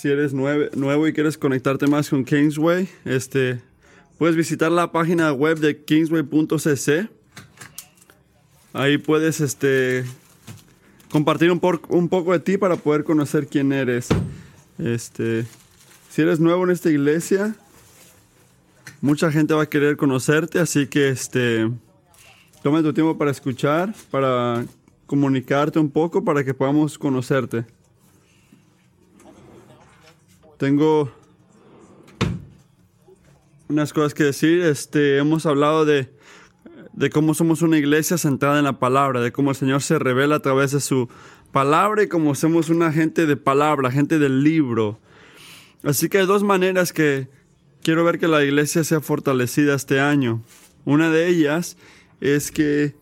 si eres nuevo y quieres conectarte más con Kingsway, este, puedes visitar la página web de kingsway.cc. Ahí puedes este, compartir un poco de ti para poder conocer quién eres. Este, si eres nuevo en esta iglesia, mucha gente va a querer conocerte, así que este, toma tu tiempo para escuchar, para comunicarte un poco, para que podamos conocerte. Tengo unas cosas que decir. Este, hemos hablado de, de cómo somos una iglesia centrada en la palabra, de cómo el Señor se revela a través de su palabra y cómo somos una gente de palabra, gente del libro. Así que hay dos maneras que quiero ver que la iglesia sea fortalecida este año. Una de ellas es que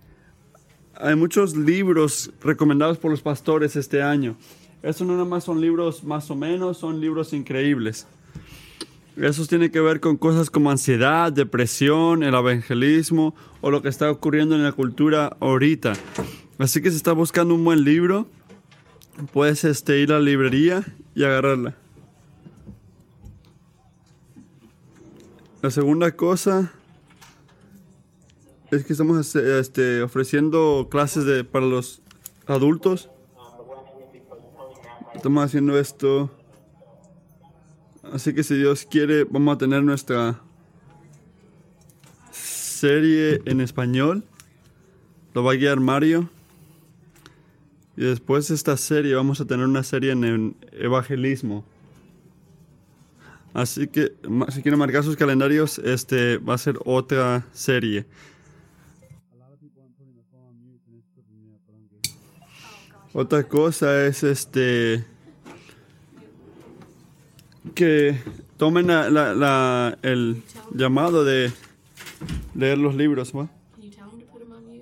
hay muchos libros recomendados por los pastores este año. Estos no nada más son libros más o menos, son libros increíbles. Esos tienen que ver con cosas como ansiedad, depresión, el evangelismo o lo que está ocurriendo en la cultura ahorita. Así que si estás buscando un buen libro, puedes este, ir a la librería y agarrarla. La segunda cosa es que estamos este, ofreciendo clases para los adultos. Estamos haciendo esto. Así que si Dios quiere, vamos a tener nuestra serie en español. Lo va a guiar Mario. Y después de esta serie vamos a tener una serie en el evangelismo. Así que si quieren marcar sus calendarios, este va a ser otra serie. Otra cosa es este que tomen la- la- el llamado de leer los libros, ¿va?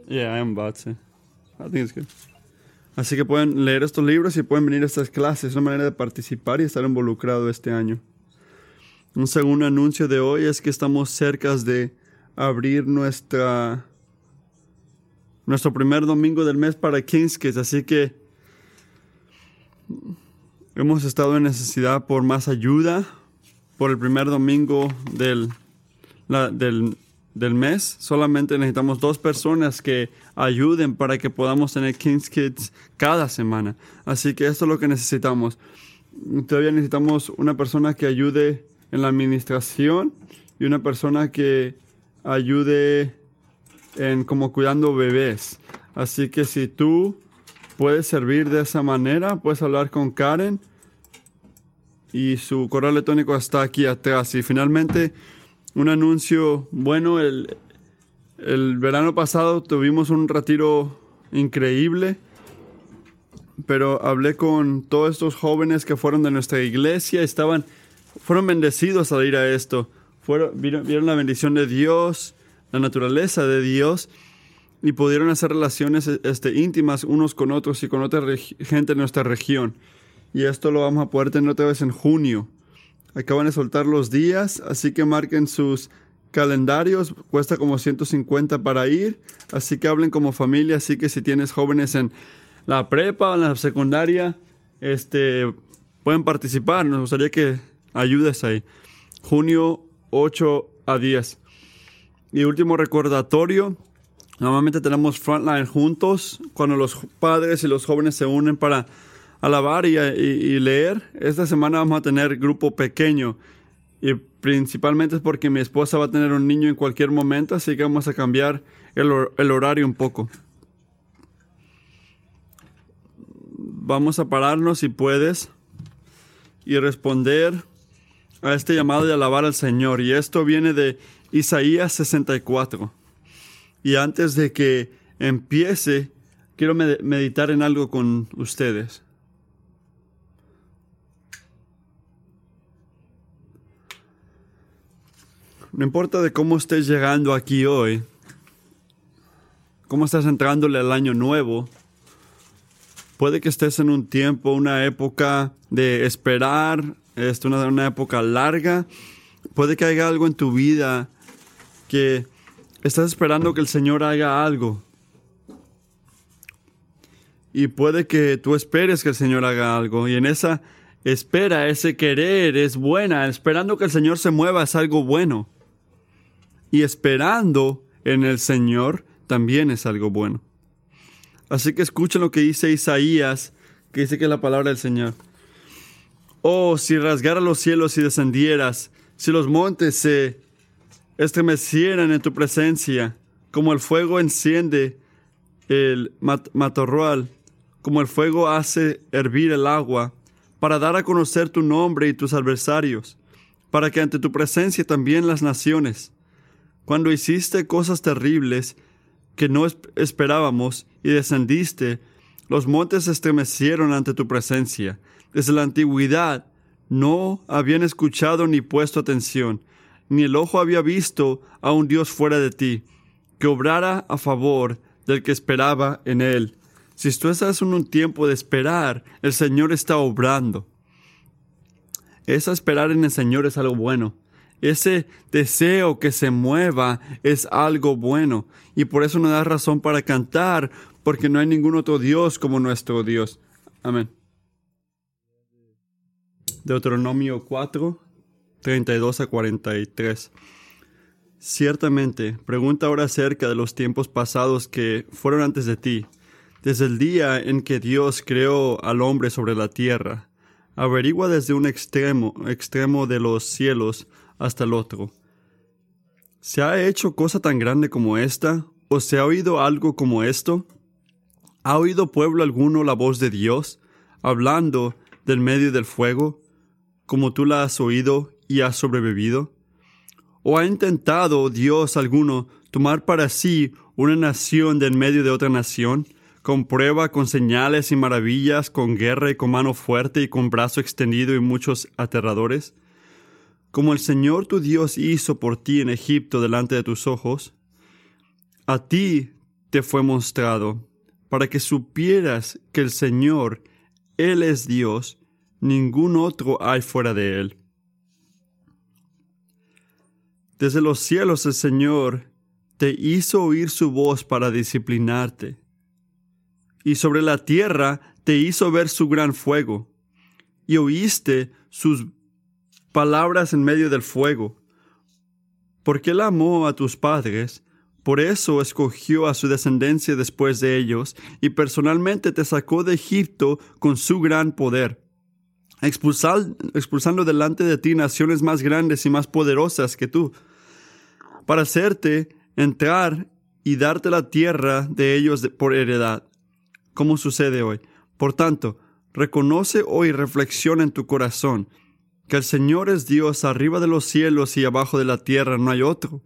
Yeah, I am about to. I think it's good. Así que pueden leer estos libros y pueden venir a estas clases. Es una manera de participar y estar involucrado este año. Un segundo anuncio de hoy es que estamos cerca de abrir nuestra nuestro primer domingo del mes para Kings Kids. Así que hemos estado en necesidad por más ayuda por el primer domingo del, del, del mes. Solamente necesitamos dos personas que ayuden para que podamos tener Kings Kids cada semana. Así que esto es lo que necesitamos. Todavía necesitamos una persona que ayude en la administración y una persona que ayude en como cuidando bebés. Así que si tú puedes servir de esa manera, puedes hablar con Karen y su correo electrónico está aquí atrás. Y finalmente, un anuncio bueno, el, el verano pasado tuvimos un retiro increíble, pero hablé con todos estos jóvenes que fueron de nuestra iglesia, estaban, fueron bendecidos al ir a esto, fueron, vieron, vieron la bendición de Dios, la naturaleza de Dios y pudieron hacer relaciones este, íntimas unos con otros y con otra gente en nuestra región. Y esto lo vamos a poder tener otra vez en junio. Acaban de soltar los días, así que marquen sus calendarios. Cuesta como 150 para ir, así que hablen como familia. Así que si tienes jóvenes en la prepa o en la secundaria, este, pueden participar. Nos gustaría que ayudes ahí. Junio 8 a 10. Y último recordatorio, normalmente tenemos Frontline juntos, cuando los padres y los jóvenes se unen para alabar y, leer. Esta semana vamos a tener grupo pequeño y principalmente es porque mi esposa va a tener un niño en cualquier momento, así que vamos a cambiar el, el horario un poco. Vamos a pararnos si puedes y responder a este llamado de alabar al Señor. Y esto viene de Isaías 64. Y antes de que empiece, quiero med- meditar en algo con ustedes. No importa de cómo estés llegando aquí hoy, cómo estás entrándole al año nuevo, puede que estés en un tiempo, una época de esperar, es una, una época larga, puede que haya algo en tu vida que estás esperando que el Señor haga algo. Y puede que tú esperes que el Señor haga algo. Y en esa espera, ese querer es buena, esperando que el Señor se mueva es algo bueno. Y esperando en el Señor también es algo bueno. Así que escuchen lo que dice Isaías, que dice que es la palabra del Señor. Oh, si rasgara los cielos y descendieras, si los montes se estremecieran en tu presencia, como el fuego enciende el matorral, como el fuego hace hervir el agua, para dar a conocer tu nombre y tus adversarios, para que ante tu presencia también las naciones, cuando hiciste cosas terribles que no esperábamos y descendiste, los montes estremecieron ante tu presencia. Desde la antigüedad no habían escuchado ni puesto atención, ni el ojo había visto a un Dios fuera de ti, que obrara a favor del que esperaba en él. Si tú estás en un tiempo de esperar, el Señor está obrando. Esa esperar en el Señor es algo bueno. Ese deseo que se mueva es algo bueno. Y por eso nos da razón para cantar, porque no hay ningún otro Dios como nuestro Dios. Amén. Deuteronomio 4, 32 a 43. Ciertamente, pregunta ahora acerca de los tiempos pasados que fueron antes de ti, desde el día en que Dios creó al hombre sobre la tierra. Averigua desde un extremo, extremo de los cielos hasta el otro. ¿Se ha hecho cosa tan grande como esta? ¿O se ha oído algo como esto? ¿Ha oído pueblo alguno la voz de Dios, hablando del medio del fuego, como tú la has oído y has sobrevivido? ¿O ha intentado Dios alguno tomar para sí una nación de en medio de otra nación, con prueba, con señales y maravillas, con guerra y con mano fuerte y con brazo extendido y muchos aterradores? Como el Señor tu Dios hizo por ti en Egipto delante de tus ojos, a ti te fue mostrado, para que supieras que el Señor, Él es Dios, ningún otro hay fuera de Él. Desde los cielos el Señor te hizo oír su voz para disciplinarte. Y sobre la tierra te hizo ver su gran fuego. Y oíste sus palabras en medio del fuego. Porque él amó a tus padres, por eso escogió a su descendencia después de ellos, y personalmente te sacó de Egipto con su gran poder expulsando delante de ti naciones más grandes y más poderosas que tú, para hacerte entrar y darte la tierra de ellos por heredad, como sucede hoy. Por tanto, reconoce hoy reflexiona en tu corazón que el Señor es Dios arriba de los cielos y abajo de la tierra no hay otro.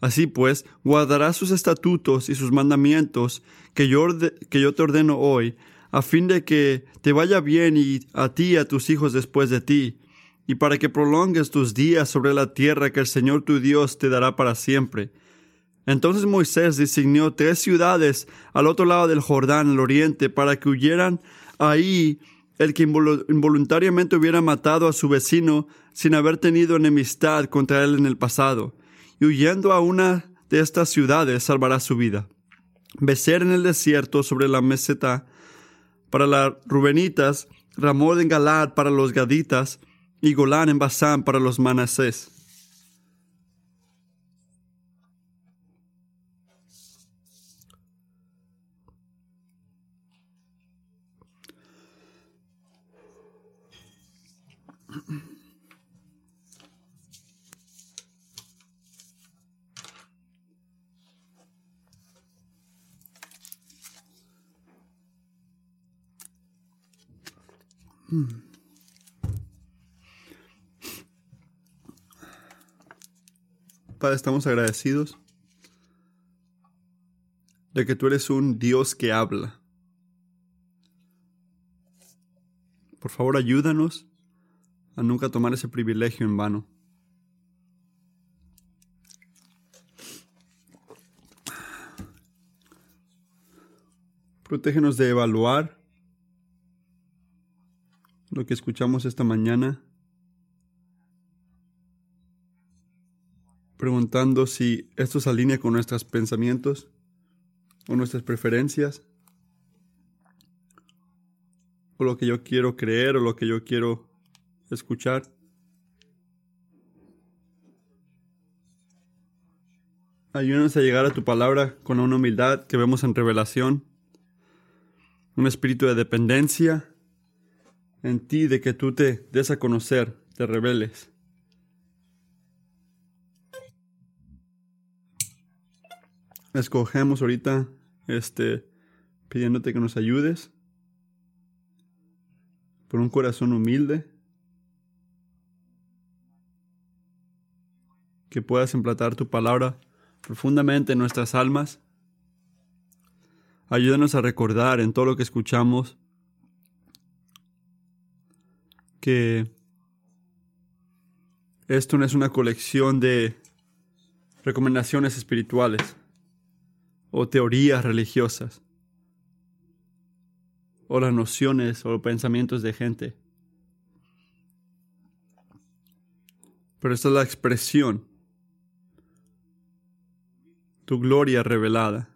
Así pues, guardarás sus estatutos y sus mandamientos que yo, que yo te ordeno hoy, a fin de que te vaya bien y a ti y a tus hijos después de ti, y para que prolongues tus días sobre la tierra que el Señor tu Dios te dará para siempre. Entonces Moisés designó tres ciudades al otro lado del Jordán, al oriente, para que huyeran ahí el que involuntariamente hubiera matado a su vecino sin haber tenido enemistad contra él en el pasado, y huyendo a una de estas ciudades salvará su vida. Becer en el desierto sobre la meseta para las Rubenitas, Ramón en Galad para los Gaditas y Golán en Basán para los Manasés. Padre, estamos agradecidos de que tú eres un Dios que habla. Por favor, ayúdanos a nunca tomar ese privilegio en vano. Protégenos de evaluar lo que escuchamos esta mañana, preguntando si esto se alinea con nuestros pensamientos o nuestras preferencias, o lo que yo quiero creer o lo que yo quiero escuchar. Ayúdanos a llegar a tu palabra con una humildad que vemos en revelación, un espíritu de dependencia en ti, de que tú te des a conocer, te reveles. Escogemos ahorita, este, pidiéndote que nos ayudes por un corazón humilde, que puedas emplatar tu palabra profundamente en nuestras almas. Ayúdanos a recordar en todo lo que escuchamos que esto no es una colección de recomendaciones espirituales o teorías religiosas o las nociones o pensamientos de gente. Pero esta es la expresión tu gloria revelada.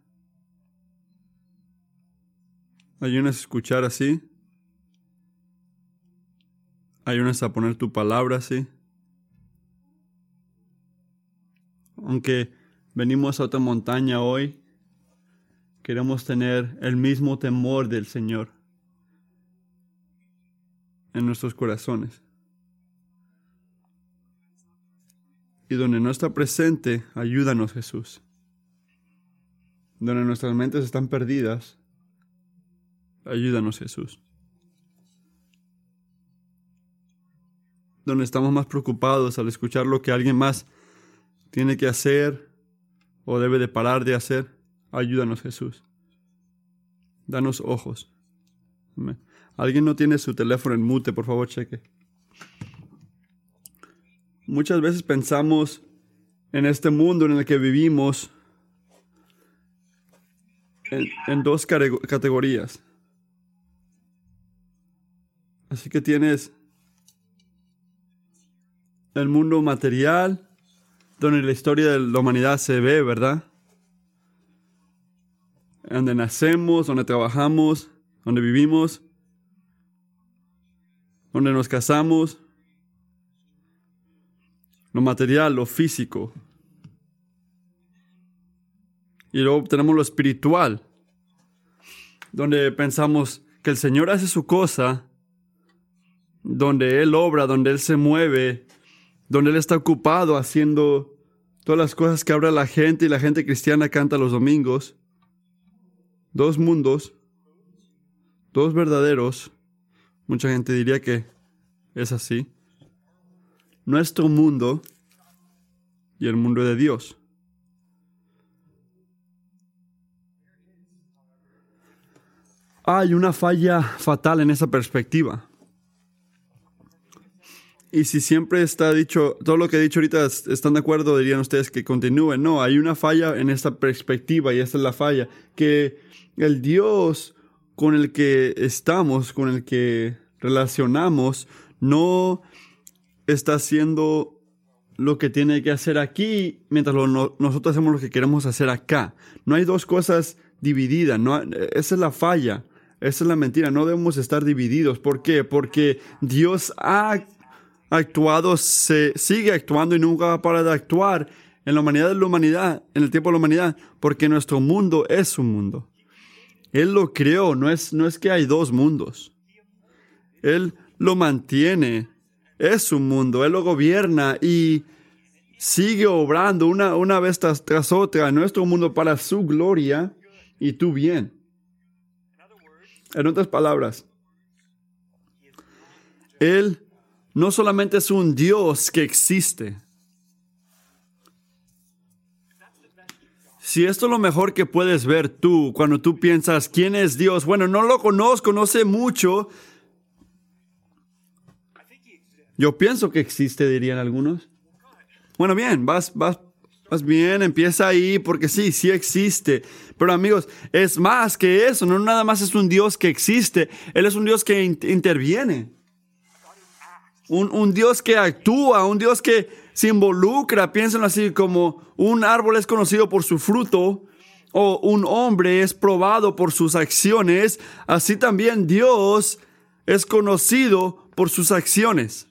Ayúdanos a escuchar así. Ayúdanos a poner tu palabra así. Aunque venimos a otra montaña hoy, queremos tener el mismo temor del Señor en nuestros corazones. Y donde no está presente, ayúdanos Jesús donde nuestras mentes están perdidas, ayúdanos Jesús. Donde estamos más preocupados al escuchar lo que alguien más tiene que hacer o debe de parar de hacer, ayúdanos Jesús. Danos ojos. Alguien no tiene su teléfono en mute, por favor, cheque. Muchas veces pensamos en este mundo en el que vivimos en, dos categorías. Así que tienes el mundo material, donde la historia de la humanidad se ve, ¿verdad? Donde nacemos, donde trabajamos, donde vivimos, donde nos casamos. Lo material, lo físico. Y luego tenemos lo espiritual, donde pensamos que el Señor hace su cosa, donde Él obra, donde Él se mueve, donde Él está ocupado haciendo todas las cosas que habla la gente y la gente cristiana canta los domingos. Dos mundos, dos verdaderos. Mucha gente diría que es así. Nuestro mundo y el mundo de Dios. Hay una falla fatal en esa perspectiva. Y si siempre está dicho, todo lo que he dicho ahorita están de acuerdo, dirían ustedes que continúen. No, hay una falla en esta perspectiva y esta es la falla, que el Dios con el que estamos, con el que relacionamos, no está haciendo lo que tiene que hacer aquí mientras nosotros hacemos lo que queremos hacer acá. No hay dos cosas divididas, no, esa es la falla. Esa es la mentira, no debemos estar divididos. ¿Por qué? Porque Dios ha actuado, se sigue actuando y nunca va a parar de actuar en la humanidad de la humanidad, en el tiempo de la humanidad, porque nuestro mundo es un mundo. Él lo creó, no es, no es que hay dos mundos. Él lo mantiene, es un mundo, Él lo gobierna y sigue obrando una, una vez tras, tras otra en nuestro mundo para su gloria y tu bien. En otras palabras, Él no solamente es un Dios que existe. Si esto es lo mejor que puedes ver tú cuando tú piensas, ¿quién es Dios? Bueno, no lo conozco, no sé mucho. Yo pienso que existe, dirían algunos. Bueno, bien, vas, vas más bien, empieza ahí porque sí, sí existe. Pero amigos, es más que eso. No nada más es un Dios que existe. Él es un Dios que interviene. Un, un, Dios que actúa, un Dios que se involucra. Piénsenlo así como un árbol es conocido por su fruto o un hombre es probado por sus acciones. Así también Dios es conocido por sus acciones.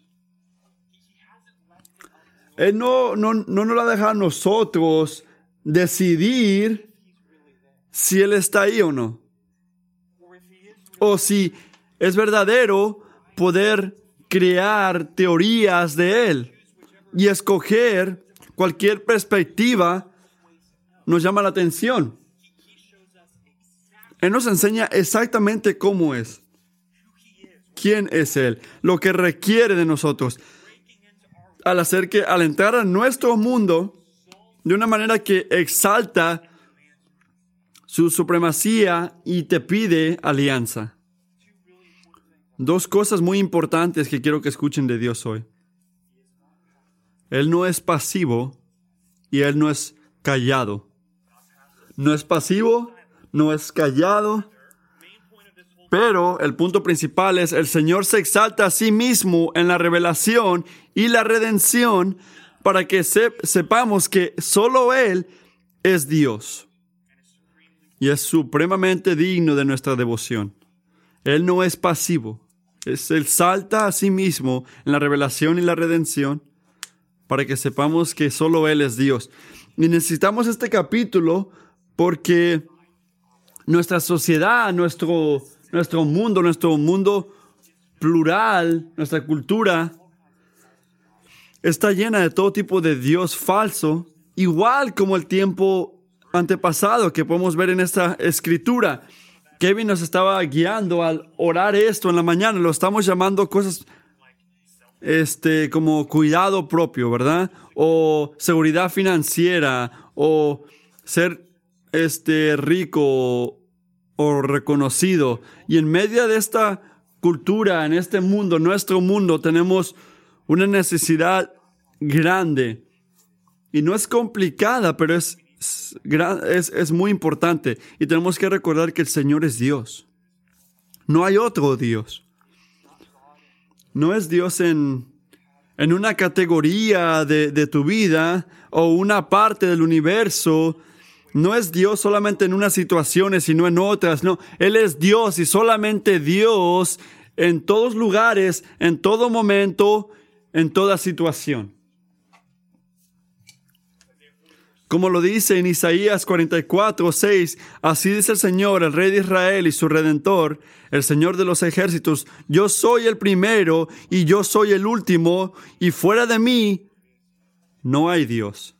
Él no, no, no nos la deja a nosotros decidir si Él está ahí o no. O si es verdadero poder crear teorías de Él y escoger cualquier perspectiva nos llama la atención. Él nos enseña exactamente cómo es, quién es Él, lo que requiere de nosotros. Al hacer que, al entrar a nuestro mundo de una manera que exalta su supremacía y te pide alianza. Dos cosas muy importantes que quiero que escuchen de Dios hoy. Él no es pasivo y Él no es callado. No es pasivo, no es callado. Pero el punto principal es el Señor se exalta a sí mismo en la revelación y la redención para que sepamos que solo Él es Dios y es supremamente digno de nuestra devoción. Él no es pasivo, es, Él salta a sí mismo en la revelación y la redención para que sepamos que solo Él es Dios. Y necesitamos este capítulo porque nuestra sociedad, nuestro, nuestro mundo, nuestro mundo plural, nuestra cultura, está llena de todo tipo de Dios falso, igual como el tiempo antepasado que podemos ver en esta escritura. Kevin nos estaba guiando al orar esto en la mañana, lo estamos llamando cosas este, como cuidado propio, ¿verdad? O seguridad financiera, o ser este, rico o reconocido. Y en medio de esta cultura, en este mundo, nuestro mundo, tenemos una necesidad grande. Y no es complicada, pero es, es, es muy importante. Y tenemos que recordar que el Señor es Dios. No hay otro Dios no es Dios en, en una categoría de, de, tu vida o una parte del universo. No es Dios solamente en unas situaciones, sino en otras. No, Él es Dios y solamente Dios en todos lugares, en todo momento, en toda situación. Como lo dice en Isaías 44, 6, así dice el Señor, el Rey de Israel y su Redentor, el Señor de los ejércitos, yo soy el primero y yo soy el último, y fuera de mí no hay Dios.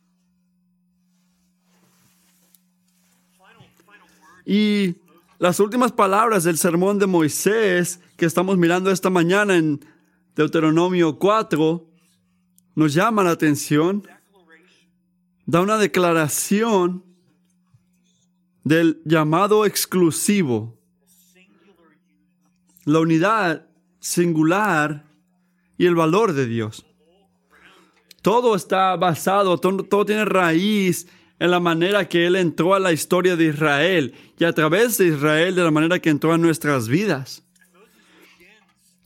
Y las últimas palabras del sermón de Moisés que estamos mirando esta mañana en Deuteronomio 4 nos llaman la atención da una declaración del llamado exclusivo, la unidad singular y el valor de Dios. Todo está basado, todo, tiene raíz en la manera que Él entró a la historia de Israel y a través de Israel de la manera que entró a nuestras vidas.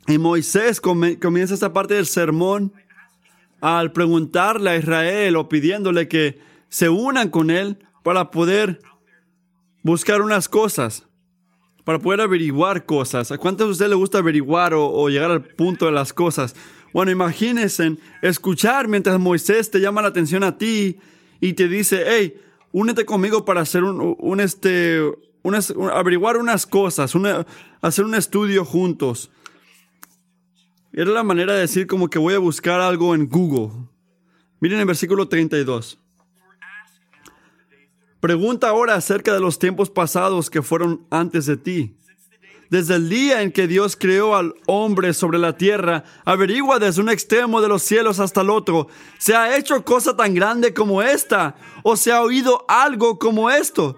Y Moisés comienza esta parte del sermón al preguntarle a Israel o pidiéndole que se unan con él para poder buscar unas cosas, para poder averiguar cosas. ¿A cuántos de ustedes les gusta averiguar o, llegar al punto de las cosas? Bueno, imagínense escuchar mientras Moisés te llama la atención a ti y te dice, hey, únete conmigo para hacer un, este, averiguar unas cosas, hacer un estudio juntos. Era la manera de decir como que voy a buscar algo en Google. Miren el versículo 32. Pregunta ahora acerca de los tiempos pasados que fueron antes de ti. Desde el día en que Dios creó al hombre sobre la tierra, averigua desde un extremo de los cielos hasta el otro. ¿Se ha hecho cosa tan grande como esta? ¿O se ha oído algo como esto?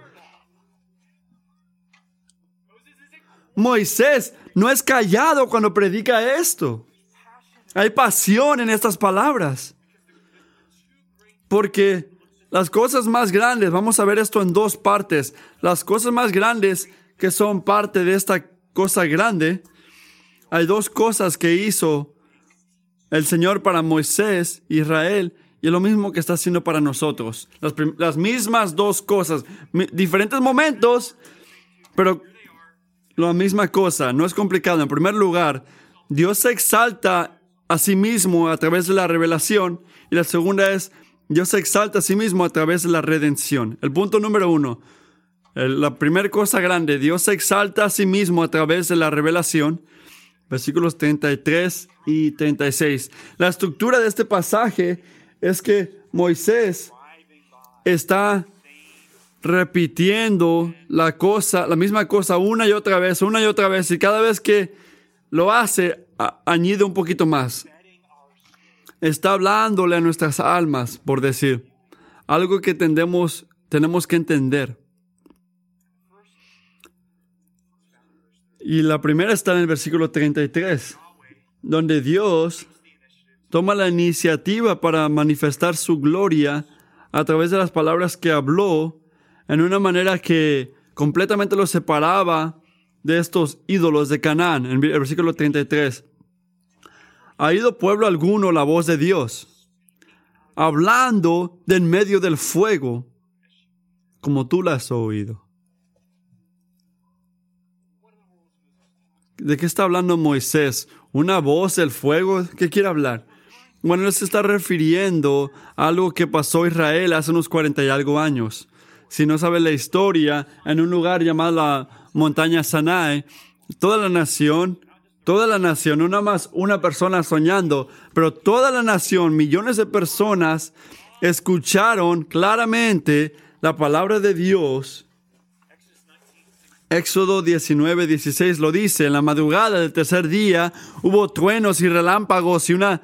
Moisés no es callado cuando predica esto. Hay pasión en estas palabras. Porque las cosas más grandes, vamos a ver esto en dos partes, las cosas más grandes que son parte de esta cosa grande, hay dos cosas que hizo el Señor para Moisés, Israel, y es lo mismo que está haciendo para nosotros. Las, las mismas dos cosas, diferentes momentos, pero la misma cosa, no es complicado. En primer lugar, Dios se exalta a sí mismo a través de la revelación. Y la segunda es, Dios se exalta a sí mismo a través de la redención. El punto número uno, la primera cosa grande, Dios se exalta a sí mismo a través de la revelación. Versículos 33 y 36. La estructura de este pasaje es que Moisés está repitiendo la cosa, la misma cosa una y otra vez, una y otra vez, y cada vez que lo hace, añade un poquito más. Está hablándole a nuestras almas, por decir, algo que tendemos, tenemos que entender. Y la primera está en el versículo 33, donde Dios toma la iniciativa para manifestar su gloria a través de las palabras que habló en una manera que completamente lo separaba de estos ídolos de Canaán, en el versículo 33. Ha ido pueblo alguno la voz de Dios, hablando de en medio del fuego, como tú la has oído. ¿De qué está hablando Moisés? ¿Una voz del fuego? ¿Qué quiere hablar? Bueno, él se está refiriendo a algo que pasó Israel hace unos 40 y algo años. Si no sabe la historia, en un lugar llamado la montaña Sanai, toda la nación, toda la nación, no más una persona soñando, pero toda la nación, millones de personas, escucharon claramente la palabra de Dios Éxodo 19, 16 lo dice, en la madrugada del tercer día hubo truenos y relámpagos y una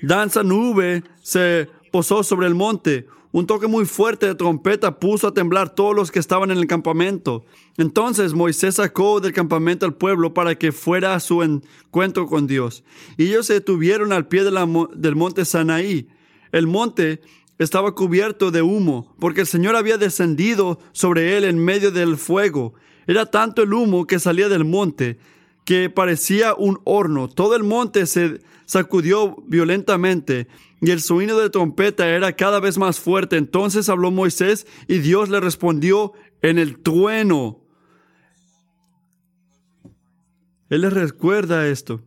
danza nube se posó sobre el monte. Un toque muy fuerte de trompeta puso a temblar todos los que estaban en el campamento. Entonces Moisés sacó del campamento al pueblo para que fuera a su encuentro con Dios. Y ellos se detuvieron al pie del monte Sanaí. El monte estaba cubierto de humo, porque el Señor había descendido sobre él en medio del fuego. Era tanto el humo que salía del monte que parecía un horno. Todo el monte se sacudió violentamente y el sonido de trompeta era cada vez más fuerte. Entonces habló Moisés y Dios le respondió en el trueno. Él les recuerda esto.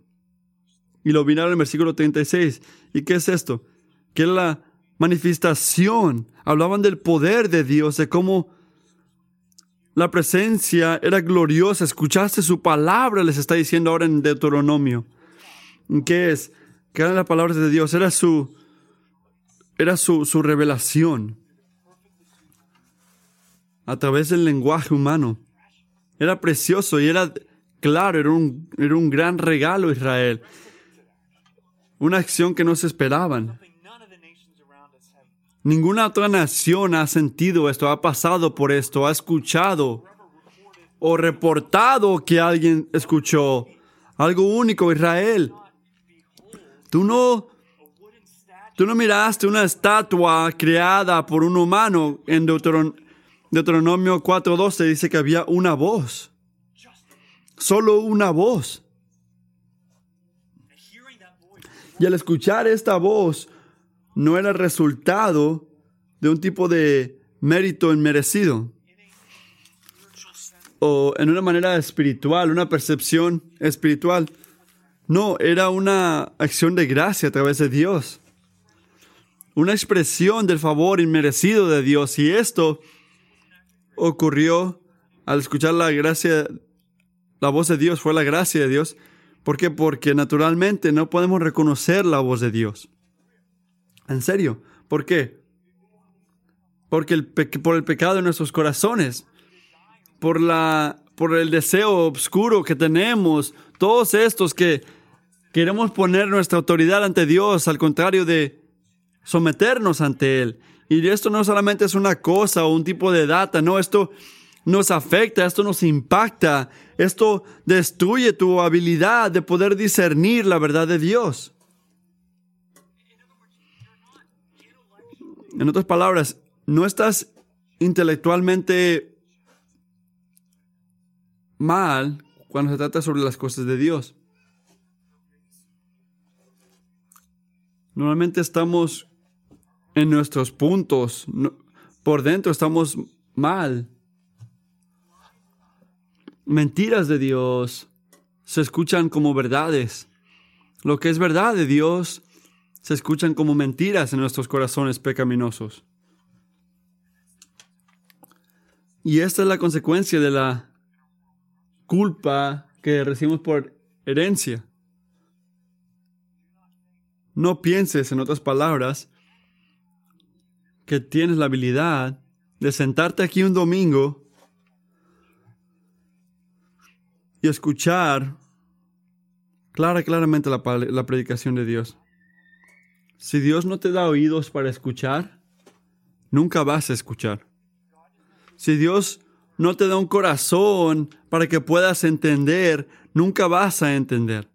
Y lo vino en el versículo 36. ¿Y qué es esto? Que la manifestación. Hablaban del poder de Dios, de cómo la presencia era gloriosa. Escuchaste su palabra, les está diciendo ahora en Deuteronomio. ¿Qué es? ¿Qué eran las palabras de Dios? Era su, era su, su revelación a través del lenguaje humano. Era precioso y era claro, era un, era un gran regalo Israel. Una acción que no se esperaban. Ninguna otra nación ha sentido esto, ha pasado por esto, ha escuchado o reportado que alguien escuchó. Algo único, Israel. Tú no, tú no miraste una estatua creada por un humano. En Deuteronomio 4.12 dice que había una voz. Solo una voz. Y al escuchar esta voz, no era resultado de un tipo de mérito inmerecido o en una manera espiritual, una percepción espiritual. No, era una acción de gracia a través de Dios. Una expresión del favor inmerecido de Dios. Y esto ocurrió al escuchar la gracia, la voz de Dios, fue la gracia de Dios. ¿Por qué? Porque naturalmente no podemos reconocer la voz de Dios. En serio, ¿por qué? Porque el por el pecado de nuestros corazones, por, la, por el deseo oscuro que tenemos, todos estos que queremos poner nuestra autoridad ante Dios, al contrario de someternos ante Él. Y esto no solamente es una cosa o un tipo de data, no, esto nos afecta, esto nos impacta, esto destruye tu habilidad de poder discernir la verdad de Dios. En otras palabras, no estás intelectualmente mal cuando se trata sobre las cosas de Dios. Normalmente estamos en nuestros puntos, por dentro estamos mal. Mentiras de Dios se escuchan como verdades. Lo que es verdad de Dios se escuchan como mentiras en nuestros corazones pecaminosos. Y esta es la consecuencia de la culpa que recibimos por herencia. No pienses, en otras palabras, que tienes la habilidad de sentarte aquí un domingo y escuchar clara, claramente la, la predicación de Dios. Si Dios no te da oídos para escuchar, nunca vas a escuchar. Si Dios no te da un corazón para que puedas entender, nunca vas a entender.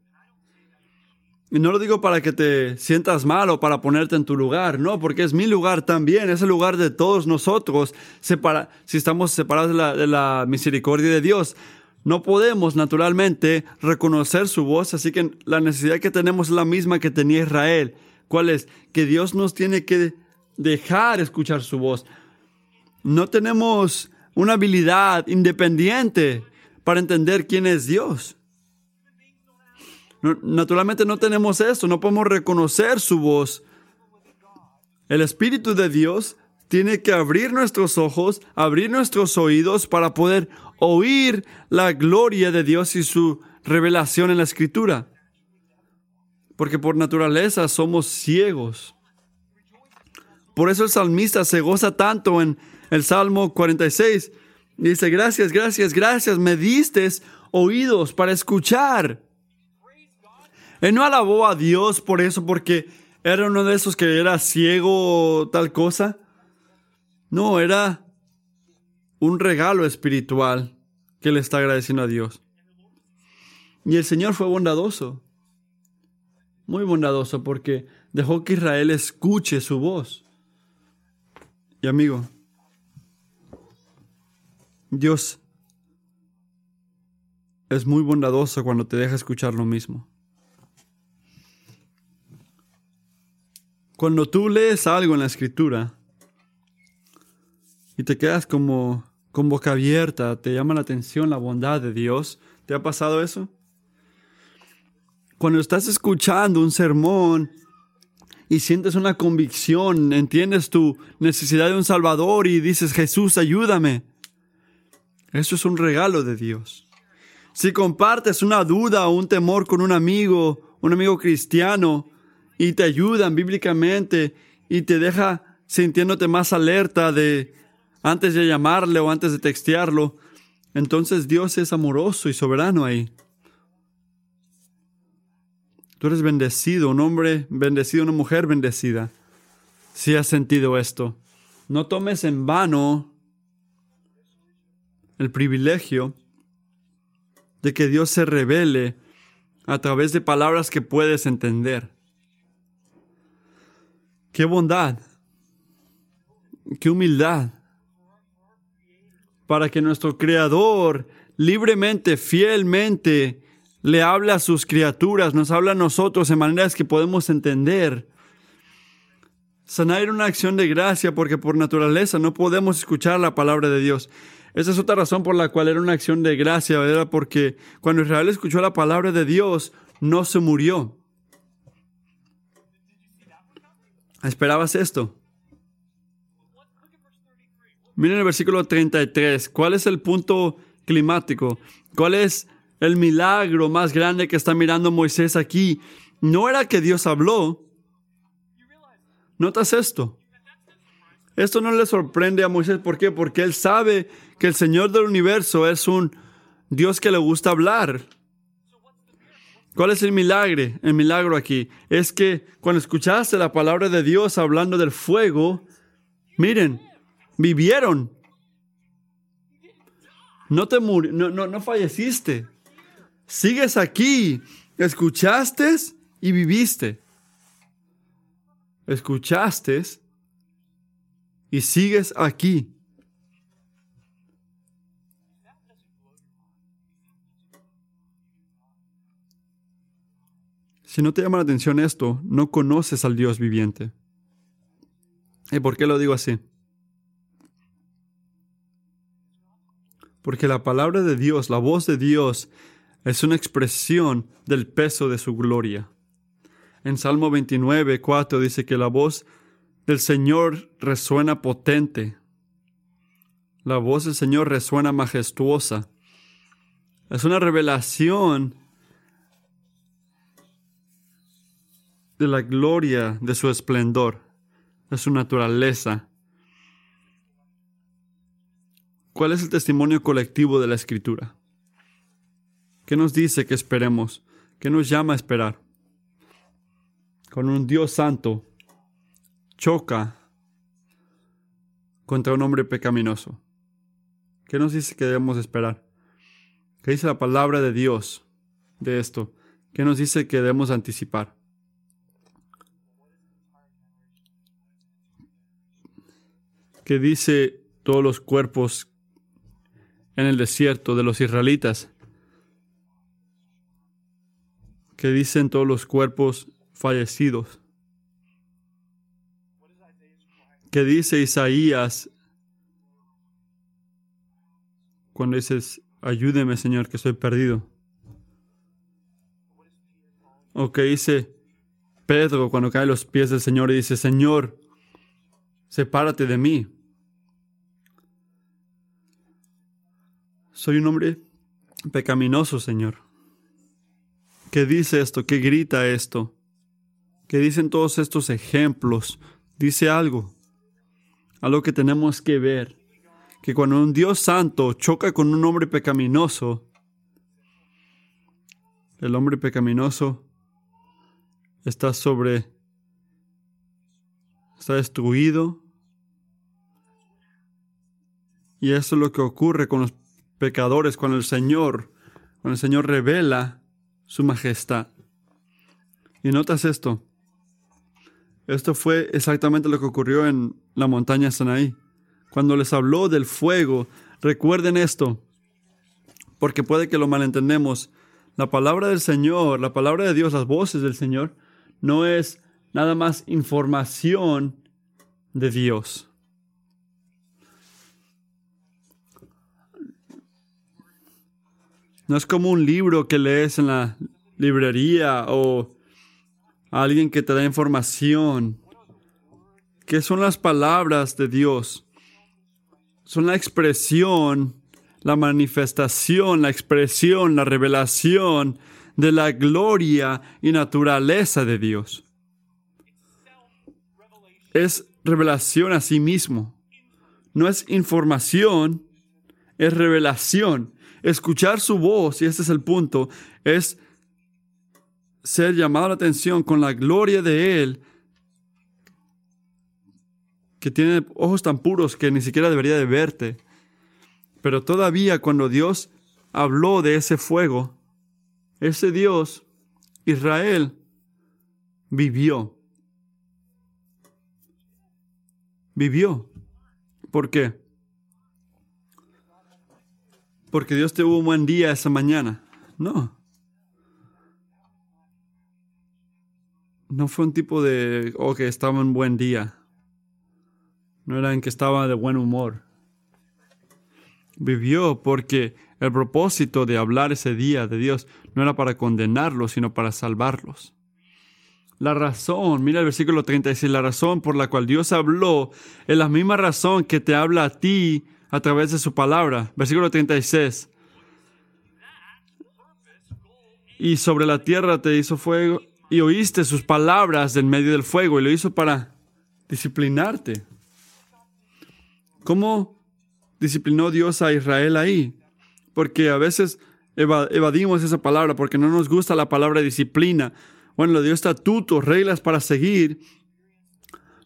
Y no lo digo para que te sientas mal o para ponerte en tu lugar, no, porque es mi lugar también, es el lugar de todos nosotros, si estamos separados de la, de la misericordia de Dios. No podemos naturalmente reconocer su voz, así que la necesidad que tenemos es la misma que tenía Israel. ¿Cuál es? Que Dios nos tiene que dejar escuchar su voz. No tenemos una habilidad independiente para entender quién es Dios. Naturalmente no tenemos esto, no podemos reconocer su voz. El Espíritu de Dios tiene que abrir nuestros ojos, abrir nuestros oídos para poder oír la gloria de Dios y su revelación en la Escritura. Porque por naturaleza somos ciegos. Por eso el salmista se goza tanto en el Salmo 46. Dice, gracias, gracias, gracias, me diste oídos para escuchar. Él no alabó a Dios por eso, porque era uno de esos que era ciego o tal cosa. No, era un regalo espiritual que le está agradeciendo a Dios. Y el Señor fue bondadoso, muy bondadoso, porque dejó que Israel escuche su voz. Y amigo, Dios es muy bondadoso cuando te deja escuchar lo mismo. Cuando tú lees algo en la escritura y te quedas como con boca abierta, te llama la atención la bondad de Dios, ¿te ha pasado eso? Cuando estás escuchando un sermón y sientes una convicción, entiendes tu necesidad de un Salvador y dices, Jesús, ayúdame. Eso es un regalo de Dios. Si compartes una duda o un temor con un amigo, un amigo cristiano, y te ayudan bíblicamente y te deja sintiéndote más alerta de antes de llamarle o antes de textearlo, entonces Dios es amoroso y soberano ahí. Tú eres bendecido, un hombre bendecido, una mujer bendecida, si has sentido esto. No tomes en vano el privilegio de que Dios se revele a través de palabras que puedes entender. Qué bondad, qué humildad, para que nuestro Creador libremente, fielmente, le hable a sus criaturas, nos habla a nosotros en maneras que podemos entender. Sanar era una acción de gracia porque por naturaleza no podemos escuchar la palabra de Dios. Esa es otra razón por la cual era una acción de gracia, era porque cuando Israel escuchó la palabra de Dios, no se murió. ¿Esperabas esto? Miren el versículo 33. ¿Cuál es el punto climático? ¿Cuál es el milagro más grande que está mirando Moisés aquí? No era que Dios habló. ¿Notas esto? Esto no le sorprende a Moisés. ¿Por qué? Porque él sabe que el Señor del universo es un Dios que le gusta hablar. ¿Cuál es el milagro? El milagro aquí es que cuando escuchaste la palabra de Dios hablando del fuego, miren, vivieron. No te no, no, no falleciste. Sigues aquí. Escuchaste y viviste. Escuchaste y sigues aquí. Si no te llama la atención esto, no conoces al Dios viviente. ¿Y por qué lo digo así? Porque la palabra de Dios, la voz de Dios, es una expresión del peso de su gloria. En Salmo 29, 4 dice que la voz del Señor resuena potente. La voz del Señor resuena majestuosa. Es una revelación de la gloria de su esplendor, de su naturaleza. ¿Cuál es el testimonio colectivo de la Escritura? ¿Qué nos dice que esperemos? ¿Qué nos llama a esperar? Con un Dios santo choca contra un hombre pecaminoso. ¿Qué nos dice que debemos esperar? ¿Qué dice la palabra de Dios de esto? ¿Qué nos dice que debemos anticipar? ¿Qué dice todos los cuerpos en el desierto de los israelitas? ¿Qué dicen todos los cuerpos fallecidos? ¿Qué dice Isaías cuando dices, ayúdeme Señor, que estoy perdido? ¿O qué dice Pedro cuando cae a los pies del Señor y dice, Señor, sepárate de mí? Soy un hombre pecaminoso, Señor. ¿Qué dice esto? ¿Qué grita esto? ¿Qué dicen todos estos ejemplos? Dice algo, algo que tenemos que ver, que cuando un Dios santo choca con un hombre pecaminoso, el hombre pecaminoso está sobre, está destruido. Y eso es lo que ocurre con los pecadores cuando el Señor, cuando el Señor revela su majestad. Y notas esto. Esto fue exactamente lo que ocurrió en la montaña Sanaí. Cuando les habló del fuego, recuerden esto, porque puede que lo malentendemos. La palabra del Señor, la palabra de Dios, las voces del Señor, no es nada más información de Dios. No es como un libro que lees en la librería o alguien que te da información. ¿Qué son las palabras de Dios? Son la expresión, la manifestación, la expresión, la revelación de la gloria y naturaleza de Dios. Es revelación a sí mismo. No es información, es revelación. Escuchar su voz, y este es el punto, es ser llamado la atención con la gloria de Él, que tiene ojos tan puros que ni siquiera debería de verte. Pero todavía cuando Dios habló de ese fuego, ese Dios, Israel, vivió. Vivió. ¿Por qué? Porque Dios tuvo un buen día esa mañana. No. No fue un tipo de, oh, que estaba en buen día. No era en que estaba de buen humor. Vivió porque el propósito de hablar ese día de Dios no era para condenarlos, sino para salvarlos. La razón, mira el versículo 36, la razón por la cual Dios habló es la misma razón que te habla a ti a través de su palabra. Versículo 36. Y sobre la tierra te hizo fuego y oíste sus palabras en medio del fuego y lo hizo para disciplinarte. ¿Cómo disciplinó Dios a Israel ahí? Porque a veces evadimos esa palabra porque no nos gusta la palabra disciplina. Bueno, le dio estatutos, reglas para seguir,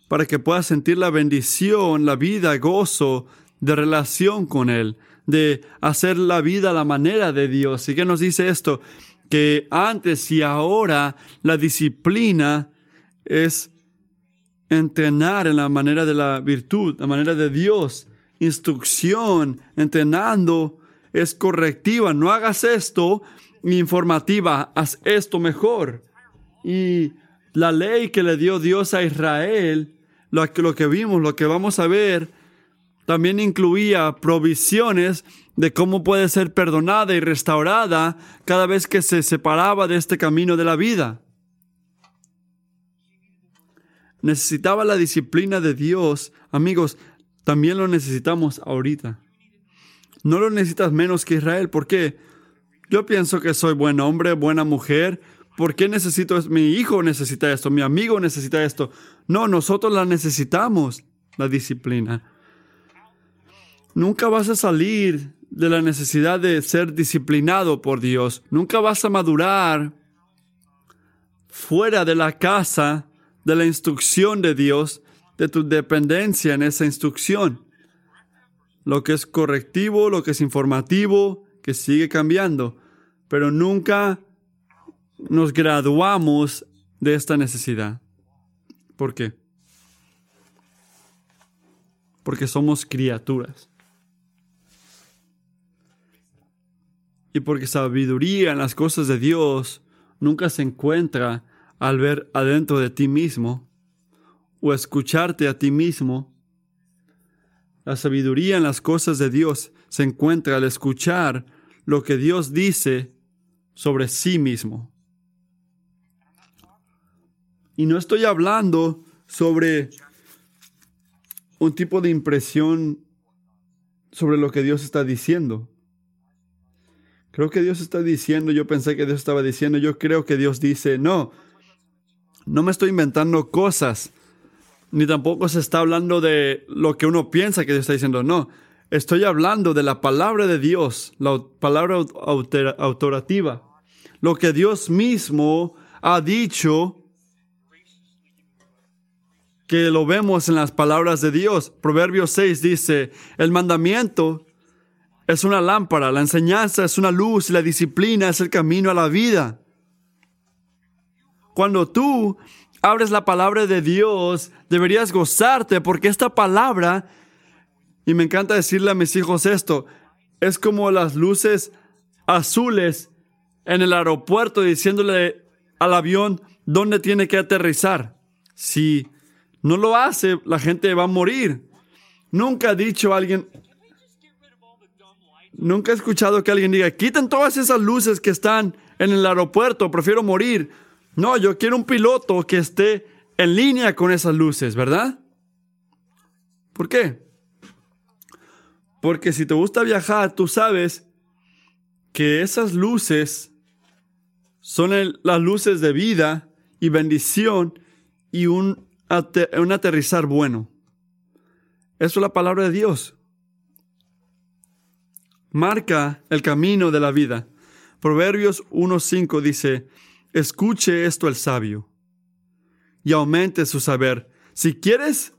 para que puedas sentir la bendición, la vida, gozo de relación con Él, de hacer la vida a la manera de Dios. ¿Y qué nos dice esto? Que antes y ahora la disciplina es entrenar en la manera de la virtud, la manera de Dios. Instrucción, entrenando, es correctiva. No hagas esto, informativa, haz esto mejor. Y la ley que le dio Dios a Israel, que, lo que vimos, lo que vamos a ver, también incluía provisiones de cómo puede ser perdonada y restaurada cada vez que se separaba de este camino de la vida. necesitaba la disciplina de Dios, amigos, también lo necesitamos ahorita. No lo necesitas menos que Israel. ¿Por qué? Yo pienso que soy buen hombre, buena mujer. ¿Por qué necesito esto? Mi hijo necesita esto, mi amigo necesita esto. No, nosotros la necesitamos, la disciplina. Nunca vas a salir de la necesidad de ser disciplinado por Dios. Nunca vas a madurar fuera de la casa de la instrucción de Dios, de tu dependencia en esa instrucción. Lo que es correctivo, lo que es informativo, que sigue cambiando, pero nunca nos graduamos de esta necesidad. ¿Por qué? Porque somos criaturas. Y porque sabiduría en las cosas de Dios nunca se encuentra al ver adentro de ti mismo o escucharte a ti mismo. La sabiduría en las cosas de Dios se encuentra al escuchar lo que Dios dice sobre sí mismo. Y no estoy hablando sobre un tipo de impresión sobre lo que Dios está diciendo. Creo que Dios está diciendo, yo pensé que Dios estaba diciendo, yo creo que Dios dice, no, no me estoy inventando cosas, ni tampoco se está hablando de lo que uno piensa que Dios está diciendo, no, estoy hablando de la palabra de Dios, la palabra autorativa, lo que Dios mismo ha dicho que lo vemos en las palabras de Dios. Proverbios 6 dice, el mandamiento es una lámpara, la enseñanza es una luz la disciplina es el camino a la vida. Cuando tú abres la palabra de Dios, deberías gozarte porque esta palabra, y me encanta decirle a mis hijos esto, es como las luces azules en el aeropuerto diciéndole al avión dónde tiene que aterrizar. Si no lo hace, la gente va a morir. Nunca ha dicho alguien, Nunca he escuchado que alguien diga, quiten todas esas luces que están en el aeropuerto, prefiero morir. No, yo quiero un piloto que esté en línea con esas luces, ¿verdad? ¿Por qué? Porque si te gusta viajar, tú sabes que esas luces son las luces de vida y bendición y un, un aterrizar bueno. Eso es la palabra de Dios marca el camino de la vida. Proverbios 1.5 dice, escuche esto el sabio y aumente su saber. Si quieres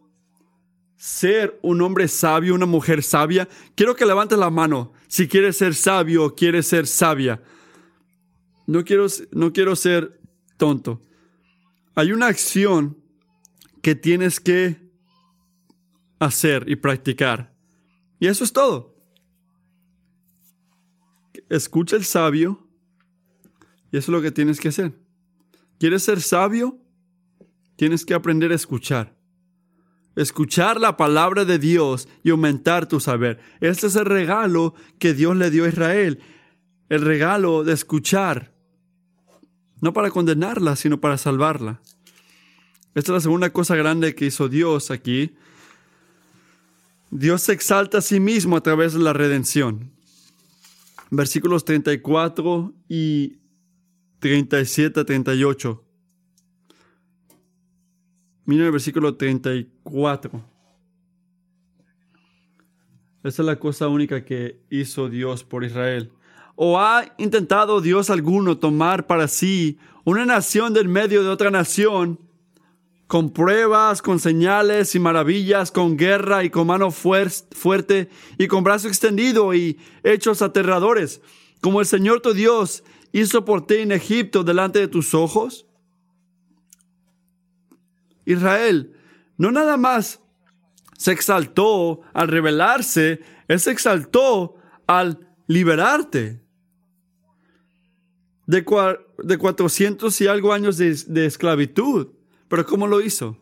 ser un hombre sabio, una mujer sabia, quiero que levantes la mano. Si quieres ser sabio o quieres ser sabia. No quiero, no quiero ser tonto. Hay una acción que tienes que hacer y practicar. Y eso es todo escucha el sabio y eso es lo que tienes que hacer. ¿Quieres ser sabio? Tienes que aprender a escuchar. Escuchar la palabra de Dios y aumentar tu saber. Este es el regalo que Dios le dio a Israel. El regalo de escuchar. No para condenarla, sino para salvarla. Esta es la segunda cosa grande que hizo Dios aquí. Dios se exalta a sí mismo a través de la redención versículos 34 y 37 a 38. Mira el versículo 34. Esa es la cosa única que hizo Dios por Israel. ¿O ha intentado Dios alguno tomar para sí una nación del medio de otra nación con pruebas, con señales y maravillas, con guerra y con mano fuerte y con brazo extendido y hechos aterradores, como el Señor tu Dios hizo por ti en Egipto delante de tus ojos? Israel no nada más se exaltó al rebelarse, Él se exaltó al liberarte. De, de 400 y algo años de esclavitud. Pero ¿cómo lo hizo?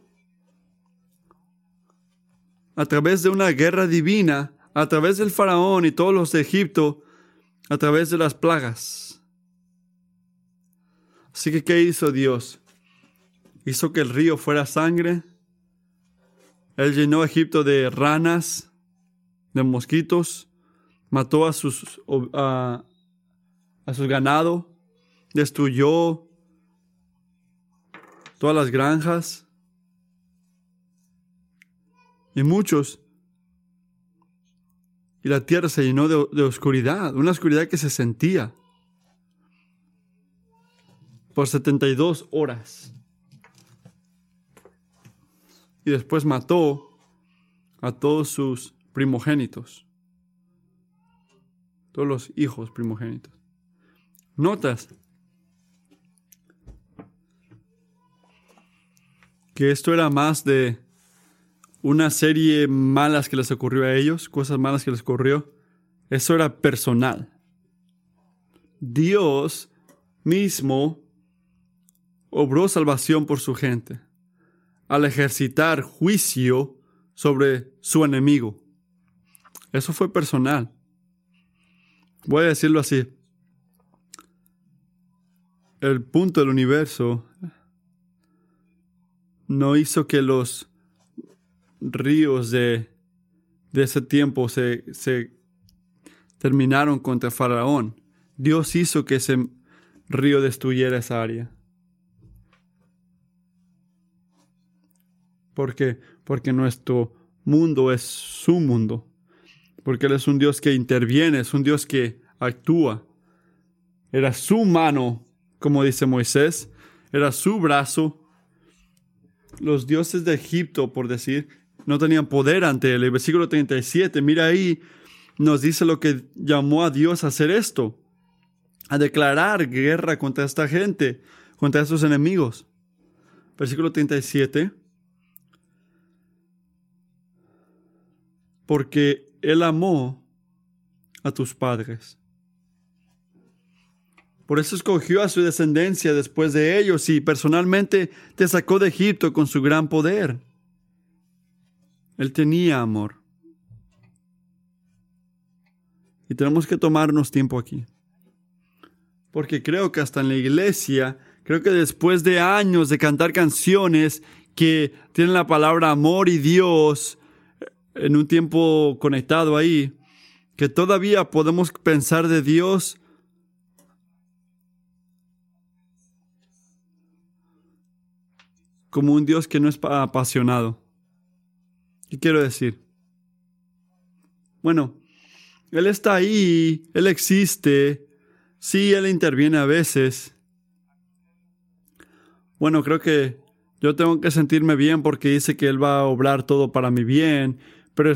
A través de una guerra divina, a través del faraón y todos los de Egipto, a través de las plagas. Así que, ¿qué hizo Dios? Hizo que el río fuera sangre, Él llenó a Egipto de ranas, de mosquitos, mató a sus, a, a sus ganado, destruyó todas las granjas y muchos. Y la tierra se llenó de, de oscuridad, una oscuridad que se sentía por 72 horas. Y después mató a todos sus primogénitos, todos los hijos primogénitos. Notas que esto era más de una serie malas que les ocurrió a ellos, cosas malas que les ocurrió. Eso era personal. Dios mismo obró salvación por su gente al ejercitar juicio sobre su enemigo. Eso fue personal. Voy a decirlo así. El punto del universo no hizo que los ríos de, de ese tiempo se, se terminaron contra Faraón. Dios hizo que ese río destruyera esa área. ¿Por qué? Porque nuestro mundo es su mundo. Porque Él es un Dios que interviene, es un Dios que actúa. Era su mano, como dice Moisés, era su brazo. Los dioses de Egipto, por decir, no tenían poder ante Él. El versículo 37, mira ahí, nos dice lo que llamó a Dios a hacer esto, a declarar guerra contra esta gente, contra estos enemigos. Versículo 37. porque Él amó a tus padres. Por eso escogió a su descendencia después de ellos y personalmente te sacó de Egipto con su gran poder. Él tenía amor. Y tenemos que tomarnos tiempo aquí. Porque creo que hasta en la iglesia, creo que después de años de cantar canciones que tienen la palabra amor y Dios, en un tiempo conectado ahí, que todavía podemos pensar de Dios como un Dios que no es apasionado. ¿Qué quiero decir? Bueno, Él está ahí, Él existe, sí, Él interviene a veces. Bueno, creo que yo tengo que sentirme bien porque dice que Él va a obrar todo para mi bien pero,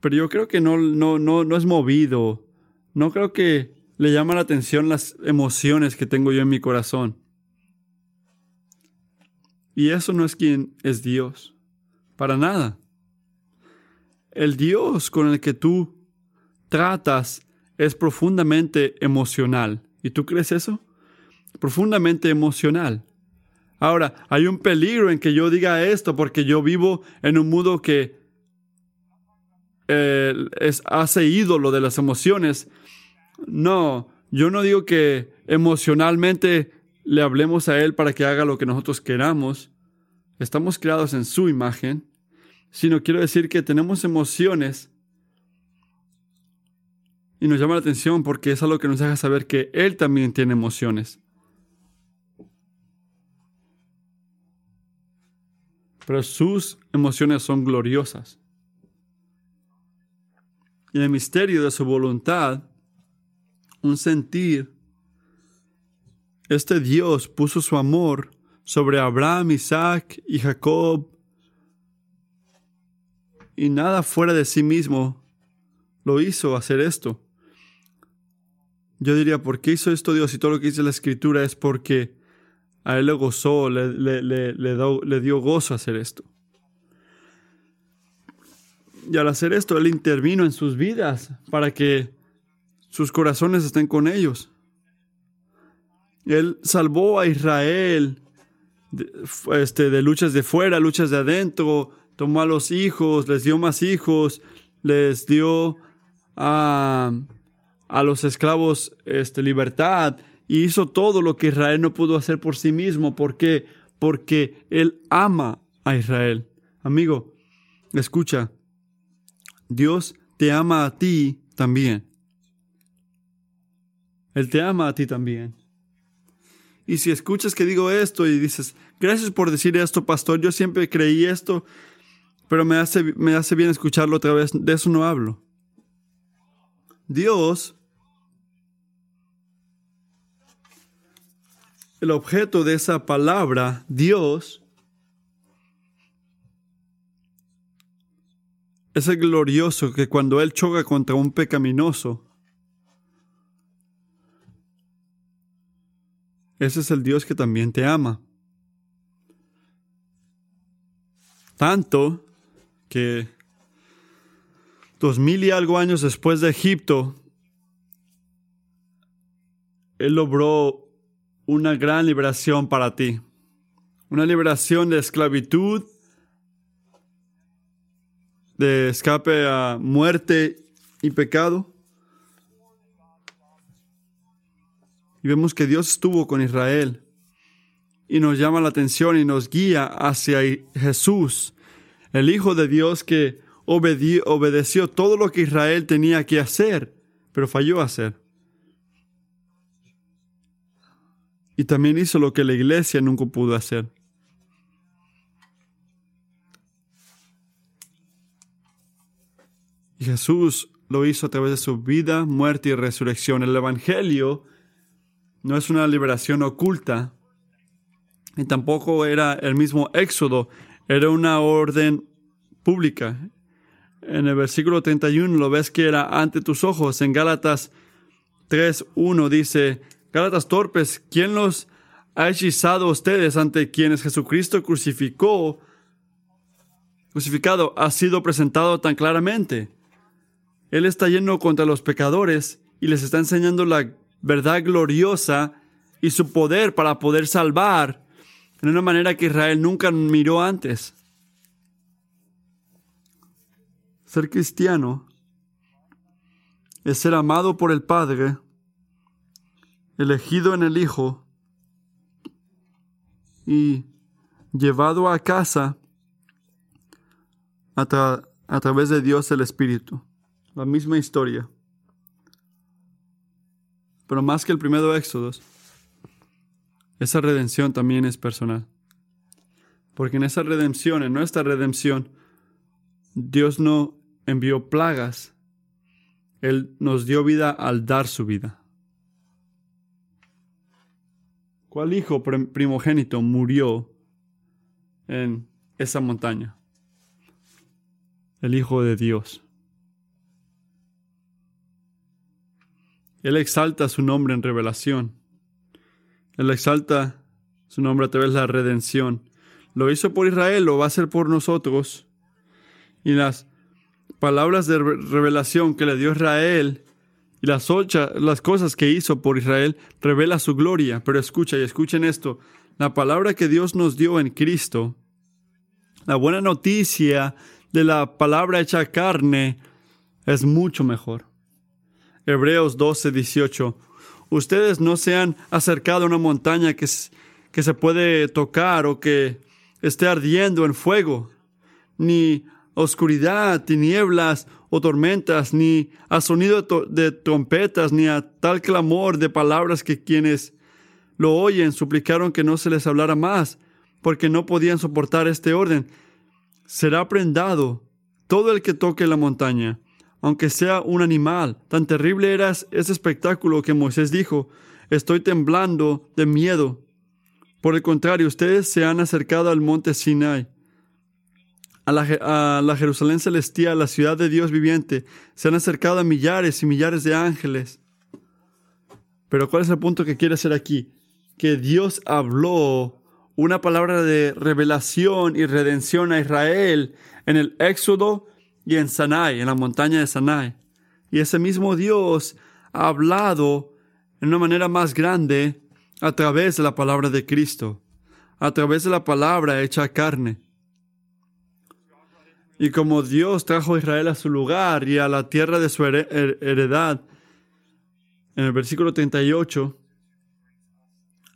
pero yo creo que no, no, no, no es movido. No creo que le llama la atención las emociones que tengo yo en mi corazón. Y eso no es quien es Dios. Para nada. El Dios con el que tú tratas es profundamente emocional. ¿Y tú crees eso? Profundamente emocional. Ahora, hay un peligro en que yo diga esto porque yo vivo en un mundo que eh, es, hace ídolo de las emociones. No, yo no digo que emocionalmente le hablemos a Él para que haga lo que nosotros queramos. Estamos creados en su imagen. Sino quiero decir que tenemos emociones y nos llama la atención porque es algo que nos deja saber que Él también tiene emociones. pero sus emociones son gloriosas. Y el misterio de su voluntad, un sentir, este Dios puso su amor sobre Abraham, Isaac y Jacob, y nada fuera de sí mismo lo hizo hacer esto. Yo diría, ¿por qué hizo esto Dios? Y todo lo que dice la escritura es porque a él le gozó, le, dio gozo hacer esto. Y al hacer esto, Él intervino en sus vidas para que sus corazones estén con ellos. Él salvó a Israel de, este, de luchas de fuera, luchas de adentro, tomó a los hijos, les dio más hijos, les dio a, a los esclavos este, libertad, y hizo todo lo que Israel no pudo hacer por sí mismo. ¿Por qué? Porque Él ama a Israel. Amigo, escucha, Dios te ama a ti también. Él te ama a ti también. Y si escuchas que digo esto y dices, gracias por decir esto, pastor, yo siempre creí esto, pero me hace, me hace bien escucharlo otra vez, de eso no hablo. Dios, el objeto de esa palabra, Dios, es el glorioso que cuando Él choca contra un pecaminoso, ese es el Dios que también te ama. Tanto que dos mil y algo años después de Egipto, Él logró una gran liberación para ti. Una liberación de esclavitud, de escape a muerte y pecado. Y vemos que Dios estuvo con Israel y nos llama la atención y nos guía hacia Jesús, el Hijo de Dios que obedeció todo lo que Israel tenía que hacer, pero falló a hacer. Y también hizo lo que la iglesia nunca pudo hacer. Y Jesús lo hizo a través de su vida, muerte y resurrección. El Evangelio no es una liberación oculta y tampoco era el mismo éxodo, era una orden pública. En el versículo 31 lo ves que era ante tus ojos. En Gálatas 3.1 dice, Gálatas torpes, ¿quién los ha hechizado ustedes ante quienes Jesucristo crucificó? Crucificado ha sido presentado tan claramente. Él está yendo contra los pecadores y les está enseñando la verdad gloriosa y su poder para poder salvar en una manera que Israel nunca miró antes. Ser cristiano es ser amado por el Padre, elegido en el Hijo y llevado a casa a, a través de Dios el Espíritu. La misma historia. Pero más que el primero Éxodo, esa redención también es personal. Porque en esa redención, en nuestra redención, Dios no envió plagas. Él nos dio vida al dar su vida. ¿Cuál hijo primogénito murió en esa montaña? El Hijo de Dios. Él exalta su nombre en revelación. Él exalta su nombre a través de la redención. Lo hizo por Israel, lo va a hacer por nosotros. Y las palabras de revelación que le dio Israel y las, las cosas que hizo por Israel revela su gloria. Pero escucha y escuchen esto. La palabra que Dios nos dio en Cristo, la buena noticia de la palabra hecha carne, es mucho mejor. Hebreos 12, 18. Ustedes no se han acercado a una montaña que, se puede tocar o que esté ardiendo en fuego, ni oscuridad, tinieblas o tormentas, ni a sonido de trompetas, ni a tal clamor de palabras que quienes lo oyen suplicaron que no se les hablara más, porque no podían soportar este orden. Será prendado todo el que toque la montaña aunque sea un animal. Tan terrible era ese espectáculo que Moisés dijo, estoy temblando de miedo. Por el contrario, ustedes se han acercado al monte Sinai, a la, Jerusalén celestial, la ciudad de Dios viviente. Se han acercado a millares y millares de ángeles. Pero ¿cuál es el punto que quiere hacer aquí? Que Dios habló una palabra de revelación y redención a Israel en el Éxodo y en Sanai, en la montaña de Sanai. Y ese mismo Dios ha hablado en una manera más grande a través de la palabra de Cristo, a través de la palabra hecha carne. Y como Dios trajo a Israel a su lugar y a la tierra de su heredad, en el versículo 38,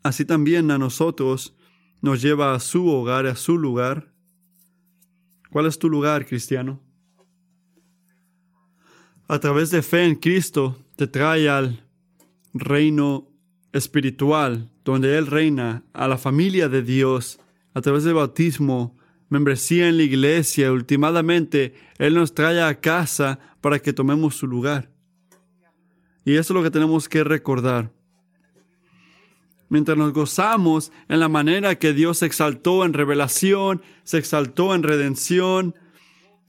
así también a nosotros nos lleva a su hogar, a su lugar, ¿Cuál es tu lugar, cristiano? A través de fe en Cristo te trae al reino espiritual, donde Él reina, a la familia de Dios, a través del bautismo, membresía en la iglesia, últimamente Él nos trae a casa para que tomemos su lugar. Y eso es lo que tenemos que recordar. Mientras nos gozamos en la manera que Dios se exaltó en revelación, se exaltó en redención,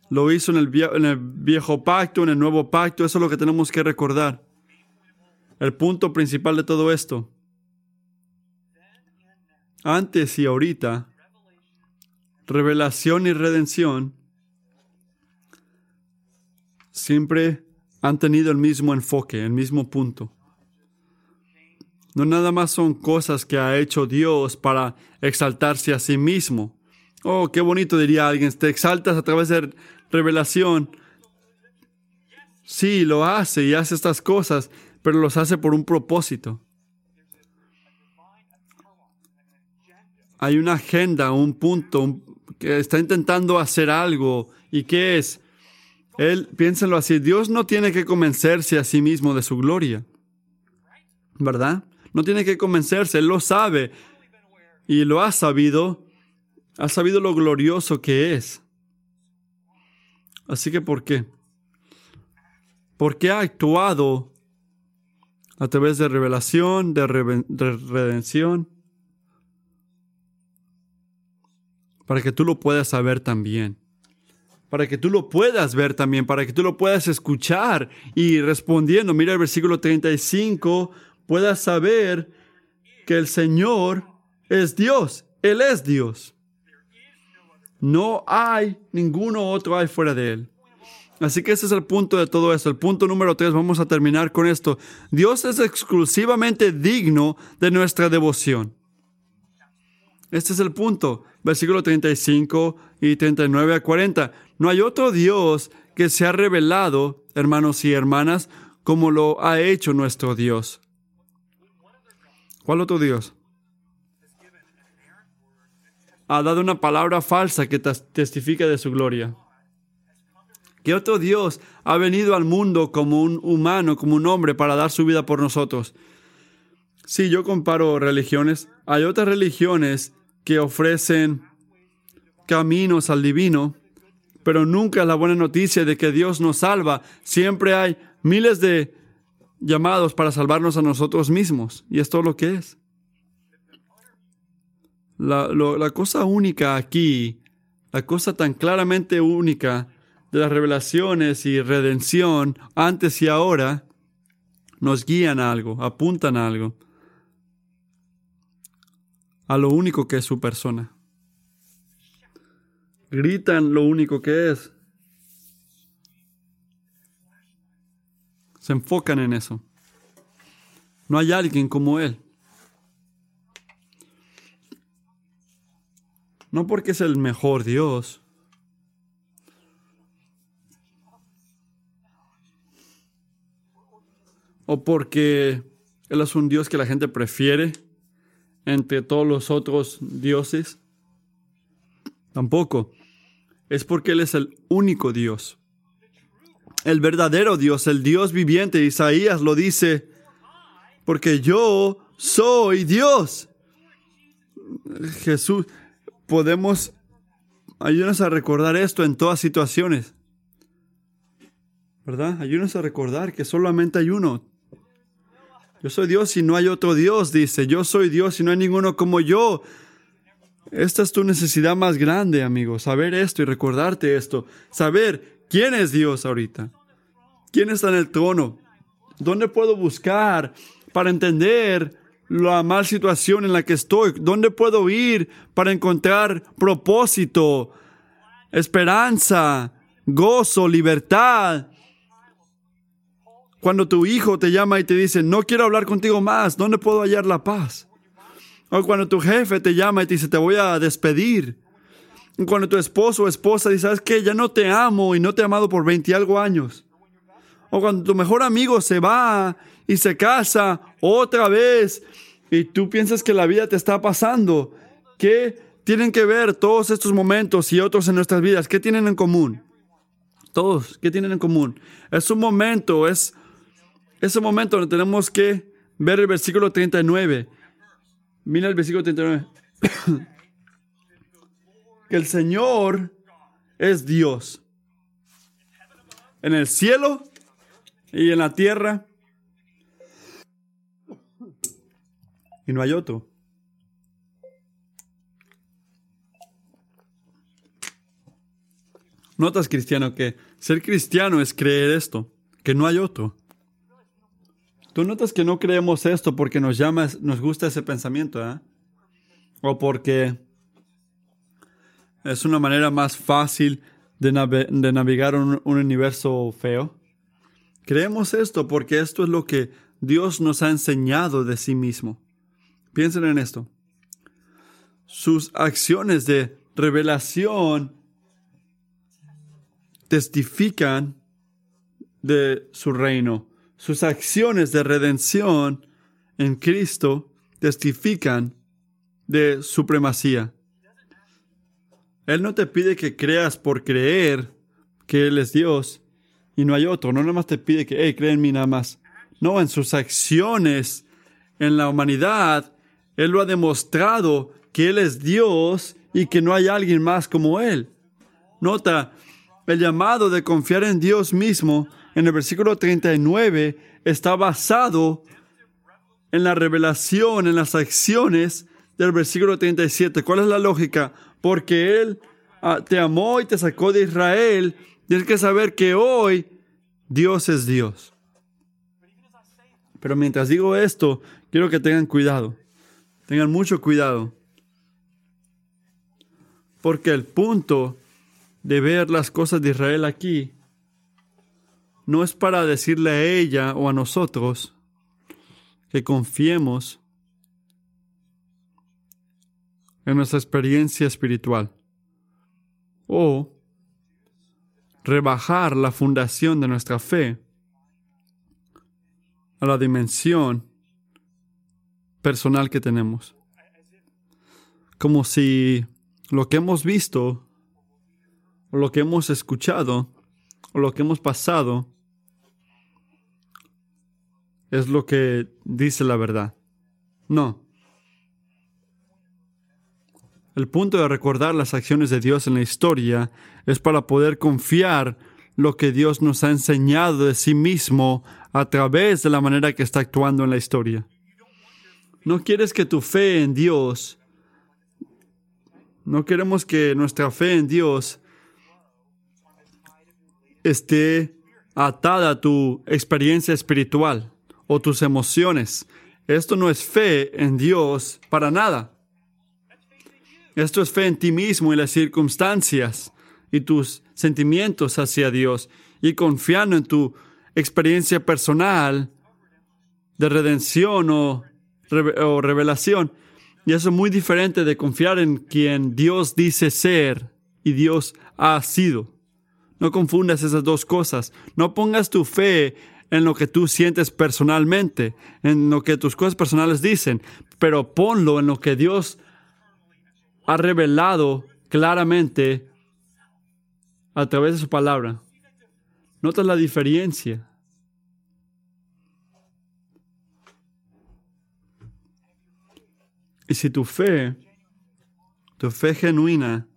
lo hizo en el, viejo pacto, en el nuevo pacto, eso es lo que tenemos que recordar. El punto principal de todo esto. Antes y ahorita, revelación y redención siempre han tenido el mismo enfoque, el mismo punto. No nada más son cosas que ha hecho Dios para exaltarse a sí mismo. Oh, qué bonito diría alguien, te exaltas a través de revelación. Sí, lo hace y hace estas cosas, pero los hace por un propósito. Hay una agenda, un punto, que está intentando hacer algo. ¿Y qué es? Él, piénsenlo así, Dios no tiene que convencerse a sí mismo de su gloria. ¿Verdad? No tiene que convencerse, Él lo sabe. Y lo ha sabido. Ha sabido lo glorioso que es. Así que, ¿por qué? Porque ha actuado a través de revelación, de, de redención, para que tú lo puedas saber también para que tú lo puedas ver también, para que tú lo puedas escuchar y respondiendo, mira el versículo 35, puedas saber que el Señor es Dios, Él es Dios. No hay ninguno otro hay fuera de Él. Así que ese es el punto de todo esto. El punto número tres, vamos a terminar con esto. Dios es exclusivamente digno de nuestra devoción. Este es el punto. Versículo 35 y 39 a 40. No hay otro Dios que se ha revelado, hermanos y hermanas, como lo ha hecho nuestro Dios. ¿Cuál otro Dios? Ha dado una palabra falsa que testifica de su gloria. ¿Qué otro Dios ha venido al mundo como un humano, como un hombre, para dar su vida por nosotros? Si yo comparo religiones, hay otras religiones que ofrecen caminos al divino, pero nunca la buena noticia de que Dios nos salva. Siempre hay miles de llamados para salvarnos a nosotros mismos. Y es todo lo que es. La, la cosa única aquí, la cosa tan claramente única de las revelaciones y redención antes y ahora, nos guían a algo, apuntan a algo, a lo único que es su persona gritan lo único que es. Se enfocan en eso. No hay alguien como Él. No porque es el mejor Dios. O porque Él es un Dios que la gente prefiere entre todos los otros dioses. Tampoco es porque Él es el único Dios. El verdadero Dios, el Dios viviente. Isaías lo dice, porque yo soy Dios. Jesús, podemos, ayúdanos a recordar esto en todas situaciones. ¿Verdad? Ayúdanos a recordar que solamente hay uno. Yo soy Dios y no hay otro Dios, dice. Yo soy Dios y no hay ninguno como yo. Esta es tu necesidad más grande, amigo, saber esto y recordarte esto, saber quién es Dios ahorita, quién está en el trono, dónde puedo buscar para entender la mal situación en la que estoy, dónde puedo ir para encontrar propósito, esperanza, gozo, libertad. Cuando tu hijo te llama y te dice, no quiero hablar contigo más, ¿dónde puedo hallar la paz? O cuando tu jefe te llama y te dice, te voy a despedir. Cuando tu esposo o esposa dice, ¿sabes qué? Ya no te amo y no te he amado por 20 y algo años. O cuando tu mejor amigo se va y se casa otra vez y tú piensas que la vida te está pasando. ¿Qué tienen que ver todos estos momentos y otros en nuestras vidas? ¿Qué tienen en común? Todos, ¿qué tienen en común? Es un momento, es ese momento donde tenemos que ver el versículo 39. Mira el versículo 39. que el Señor es Dios. En el cielo y en la tierra. Y no hay otro. Notas, cristiano, que ser cristiano es creer esto, que no hay otro. Tú notas que no creemos esto porque nos llama, nos gusta ese pensamiento, ¿eh? O porque es una manera más fácil de, navegar un, un universo feo. Creemos esto porque esto es lo que Dios nos ha enseñado de sí mismo. Piensen en esto. Sus acciones de revelación testifican de su reino. Sus acciones de redención en Cristo testifican de supremacía. Él no te pide que creas por creer que Él es Dios y no hay otro. No nada más te pide que, hey, cree en mí nada más. No, en sus acciones en la humanidad, Él lo ha demostrado que Él es Dios y que no hay alguien más como Él. Nota, el llamado de confiar en Dios mismo en el versículo 39 está basado en la revelación, en las acciones del versículo 37. ¿Cuál es la lógica? Porque Él ah, te amó y te sacó de Israel. Tienes que saber que hoy Dios es Dios. Pero mientras digo esto, quiero que tengan cuidado. Tengan mucho cuidado. Porque el punto de ver las cosas de Israel aquí no es para decirle a ella o a nosotros que confiemos en nuestra experiencia espiritual o rebajar la fundación de nuestra fe a la dimensión personal que tenemos. Como si lo que hemos visto lo que hemos escuchado, o lo que hemos pasado, es lo que dice la verdad. No. El punto de recordar las acciones de Dios en la historia es para poder confiar lo que Dios nos ha enseñado de sí mismo a través de la manera que está actuando en la historia. No quieres que tu fe en Dios, no queremos que nuestra fe en Dios esté atada a tu experiencia espiritual o tus emociones. Esto no es fe en Dios para nada. Esto es fe en ti mismo y las circunstancias y tus sentimientos hacia Dios y confiando en tu experiencia personal de redención o, o revelación. Y eso es muy diferente de confiar en quien Dios dice ser y Dios ha sido. No confundas esas dos cosas. No pongas tu fe en lo que tú sientes personalmente, en lo que tus cosas personales dicen, pero ponlo en lo que Dios ha revelado claramente a través de su palabra. Notas la diferencia. Y si tu fe, tu fe genuina,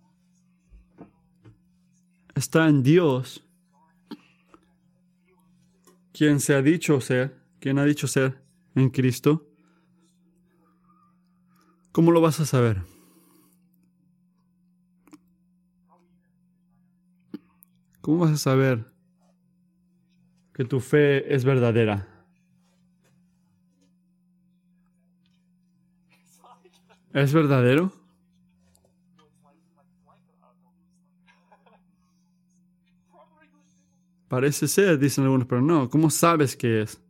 está en Dios, quien se ha dicho ser, quien ha dicho ser en Cristo, ¿cómo lo vas a saber? ¿Cómo vas a saber que tu fe es verdadera? ¿Es verdadero? Parece ser, dicen algunos, pero no. ¿Cómo sabes que es?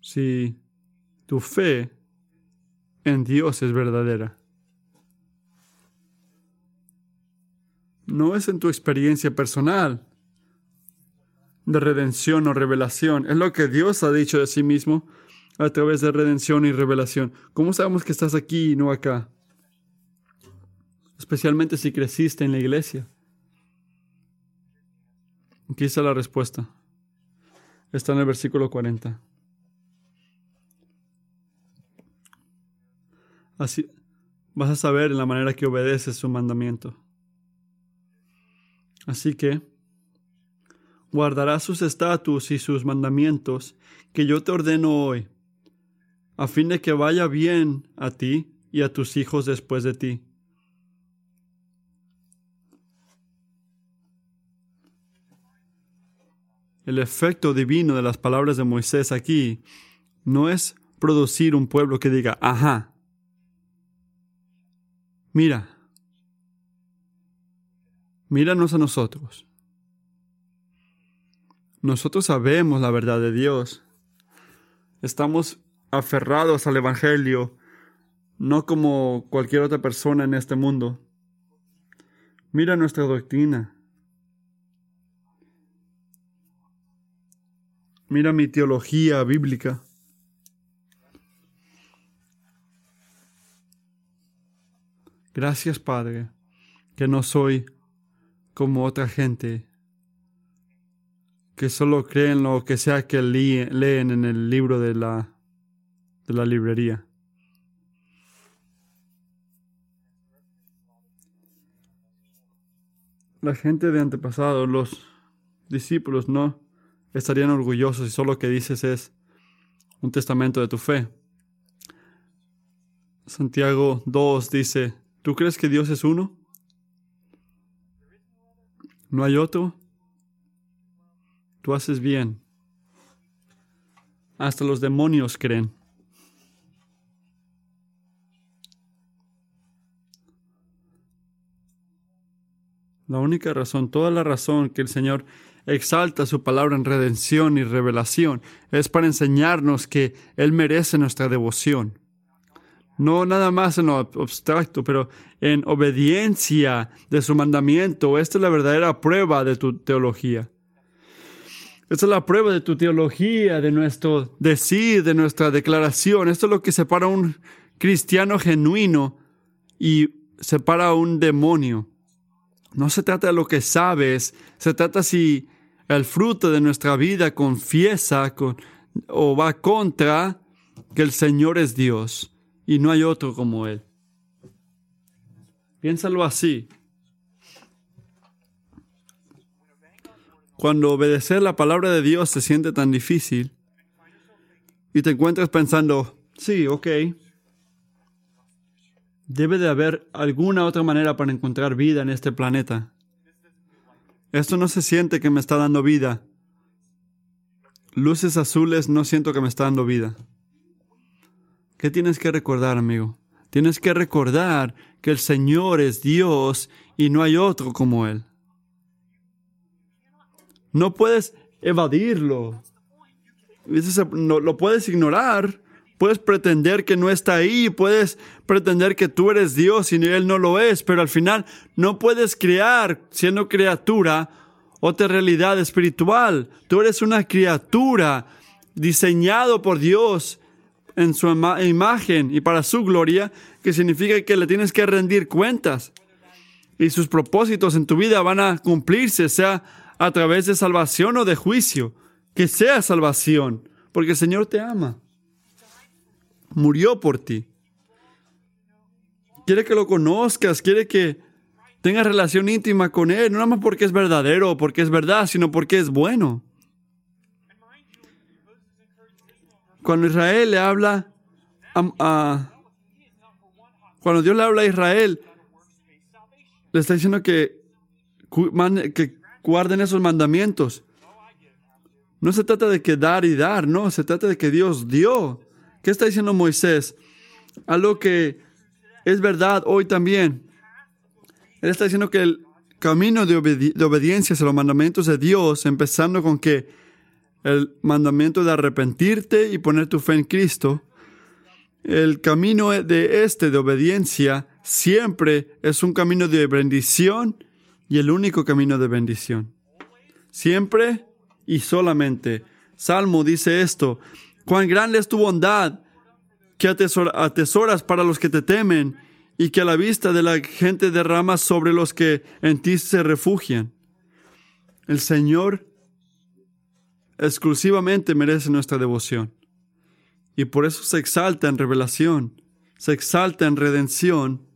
Si tu fe en Dios es verdadera. No es en tu experiencia personal de redención o revelación. Es lo que Dios ha dicho de sí mismo a través de redención y revelación. ¿Cómo sabemos que estás aquí y no acá? Especialmente si creciste en la iglesia. Aquí está la respuesta. Está en el versículo 40. Así vas a saber en la manera que obedeces su mandamiento. Así que guardarás sus estatus y sus mandamientos que yo te ordeno hoy, a fin de que vaya bien a ti y a tus hijos después de ti. El efecto divino de las palabras de Moisés aquí no es producir un pueblo que diga, ajá, mira, míranos a nosotros. Nosotros sabemos la verdad de Dios. Estamos aferrados al Evangelio, no como cualquier otra persona en este mundo. Mira nuestra doctrina. Mira mi teología bíblica. Gracias, Padre, que no soy como otra gente que solo creen lo que sea que leen en el libro de la, de la librería. La gente de antepasado, los discípulos, no estarían orgullosos si solo lo que dices es un testamento de tu fe. Santiago 2 dice, ¿tú crees que Dios es uno? ¿No hay otro? Tú haces bien. Hasta los demonios creen. La única razón, toda la razón que el Señor exalta su palabra en redención y revelación es para enseñarnos que Él merece nuestra devoción. No nada más en lo abstracto, pero en obediencia de su mandamiento. Esta es la verdadera prueba de tu teología. Esta es la prueba de tu teología, de nuestro decir, de nuestra declaración. Esto es lo que separa a un cristiano genuino y separa a un demonio. No se trata de lo que sabes, se trata si el fruto de nuestra vida confiesa o va contra que el Señor es Dios y no hay otro como Él. Piénsalo así. Cuando obedecer la palabra de Dios se siente tan difícil y te encuentras pensando, sí, ok, debe de haber alguna otra manera para encontrar vida en este planeta. Esto no se siente que me está dando vida. Luces azules no siento que me está dando vida. ¿Qué tienes que recordar, amigo? Tienes que recordar que el Señor es Dios y no hay otro como Él. No puedes evadirlo. Lo puedes ignorar. Puedes pretender que no está ahí, puedes pretender que tú eres Dios y Él no lo es, pero al final no puedes crear, siendo criatura, otra realidad espiritual. Tú eres una criatura diseñado por Dios en su imagen y para su gloria, que significa que le tienes que rendir cuentas. Y sus propósitos en tu vida van a cumplirse, sea a través de salvación o de juicio. Que sea salvación, porque el Señor te ama. Murió por ti. Quiere que lo conozcas, quiere que tengas relación íntima con Él, no más porque es verdadero o porque es verdad, sino porque es bueno. Cuando Israel le habla a, cuando Dios le habla a Israel, le está diciendo que, que guarden esos mandamientos. No se trata de que dar y dar, no, se trata de que Dios dio. ¿Qué está diciendo Moisés? Algo que es verdad hoy también. Él está diciendo que el camino de, de obediencia a los mandamientos de Dios, empezando con que el mandamiento de arrepentirte y poner tu fe en Cristo, el camino de este de obediencia siempre es un camino de bendición y el único camino de bendición. Siempre y solamente. Salmo dice esto, Cuán grande es tu bondad que atesoras para los que te temen y que a la vista de la gente derramas sobre los que en ti se refugian. El Señor exclusivamente merece nuestra devoción. Y por eso se exalta en revelación, se exalta en redención.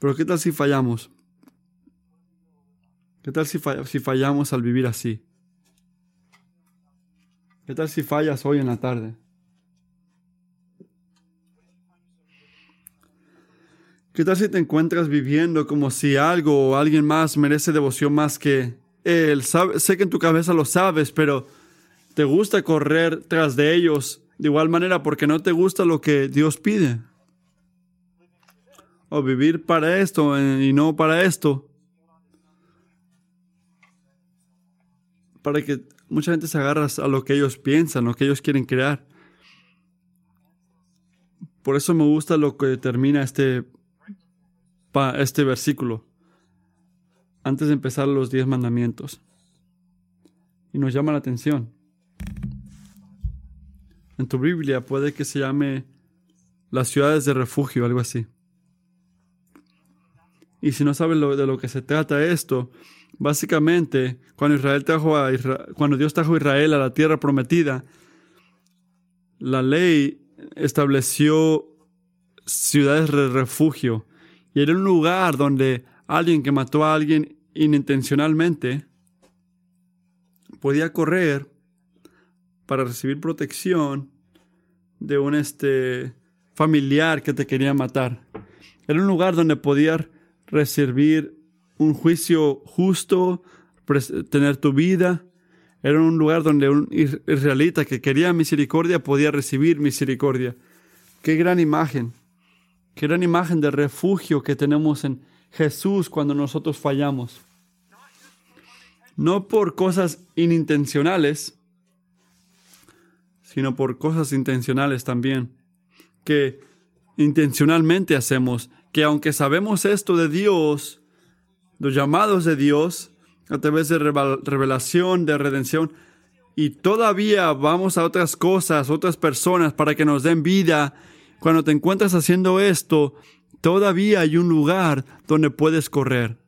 Pero ¿qué tal si fallamos? ¿Qué tal si, fallamos al vivir así? ¿Qué tal si fallas hoy en la tarde? ¿Qué tal si te encuentras viviendo como si algo o alguien más merece devoción más que él? sé que en tu cabeza lo sabes, pero te gusta correr tras de ellos de igual manera porque no te gusta lo que Dios pide. O vivir para esto eh, y no para esto. Para que mucha gente se agarra a lo que ellos piensan, lo que ellos quieren crear. Por eso me gusta lo que termina este, este versículo. Antes de empezar los diez mandamientos. Y nos llama la atención. En tu Biblia puede que se llame las ciudades de refugio, algo así. Y si no sabes de lo que se trata esto, básicamente, cuando, Israel a cuando Dios trajo a Israel a la tierra prometida, la ley estableció ciudades de refugio. Y era un lugar donde alguien que mató a alguien inintencionalmente podía correr para recibir protección de un este, familiar que te quería matar. Era un lugar donde podías recibir un juicio justo, tener tu vida. Era un lugar donde un israelita que quería misericordia podía recibir misericordia. Qué gran imagen. Qué gran imagen de refugio que tenemos en Jesús cuando nosotros fallamos. No por cosas inintencionales, sino por cosas intencionales también, que intencionalmente hacemos, que aunque sabemos esto de Dios, los llamados de Dios, a través de revelación, de redención, y todavía vamos a otras cosas, otras personas para que nos den vida, cuando te encuentras haciendo esto, todavía hay un lugar donde puedes correr.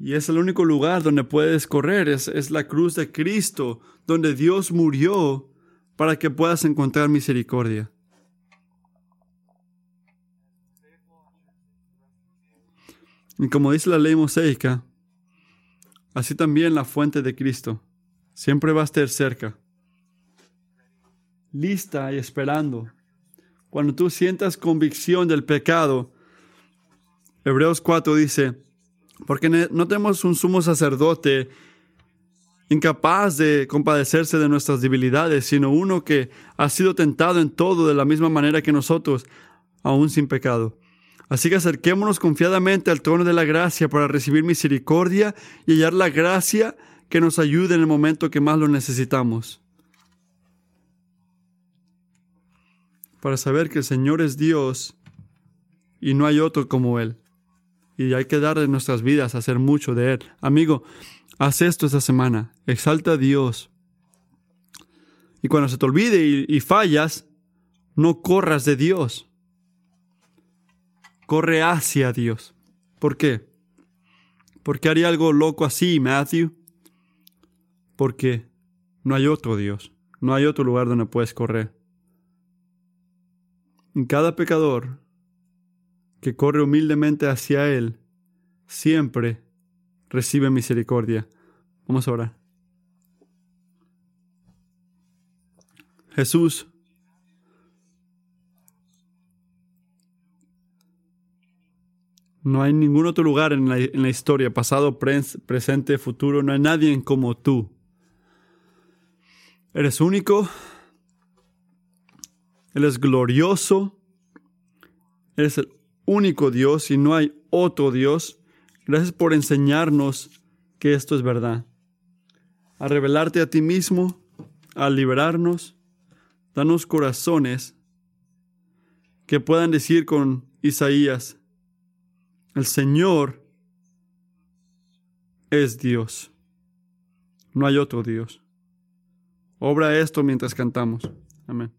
Y es el único lugar donde puedes correr, es, es la cruz de Cristo, donde Dios murió para que puedas encontrar misericordia. Y como dice la ley mosaica, así también la fuente de Cristo siempre va a estar cerca, lista y esperando. Cuando tú sientas convicción del pecado, Hebreos 4 dice, porque no tenemos un sumo sacerdote incapaz de compadecerse de nuestras debilidades, sino uno que ha sido tentado en todo de la misma manera que nosotros, aún sin pecado. Así que acerquémonos confiadamente al trono de la gracia para recibir misericordia y hallar la gracia que nos ayude en el momento que más lo necesitamos. Para saber que el Señor es Dios y no hay otro como Él y hay que dar de nuestras vidas, hacer mucho de Él. Amigo, haz esto esta semana, exalta a Dios. Y cuando se te olvide y, y fallas, no corras de Dios. Corre hacia Dios. ¿Por qué? ¿Por qué haría algo loco así, Matthew? Porque no hay otro Dios, no hay otro lugar donde puedes correr. Cada pecador que corre humildemente hacia Él, siempre recibe misericordia. Vamos a orar. Jesús, no hay ningún otro lugar en la, historia, pasado, presente, futuro, no hay nadie como tú. Eres único, Eres glorioso, eres el único Dios y no hay otro Dios. Gracias por enseñarnos que esto es verdad. A revelarte a ti mismo, a liberarnos, danos corazones que puedan decir con Isaías, el Señor es Dios. No hay otro Dios. Obra esto mientras cantamos. Amén.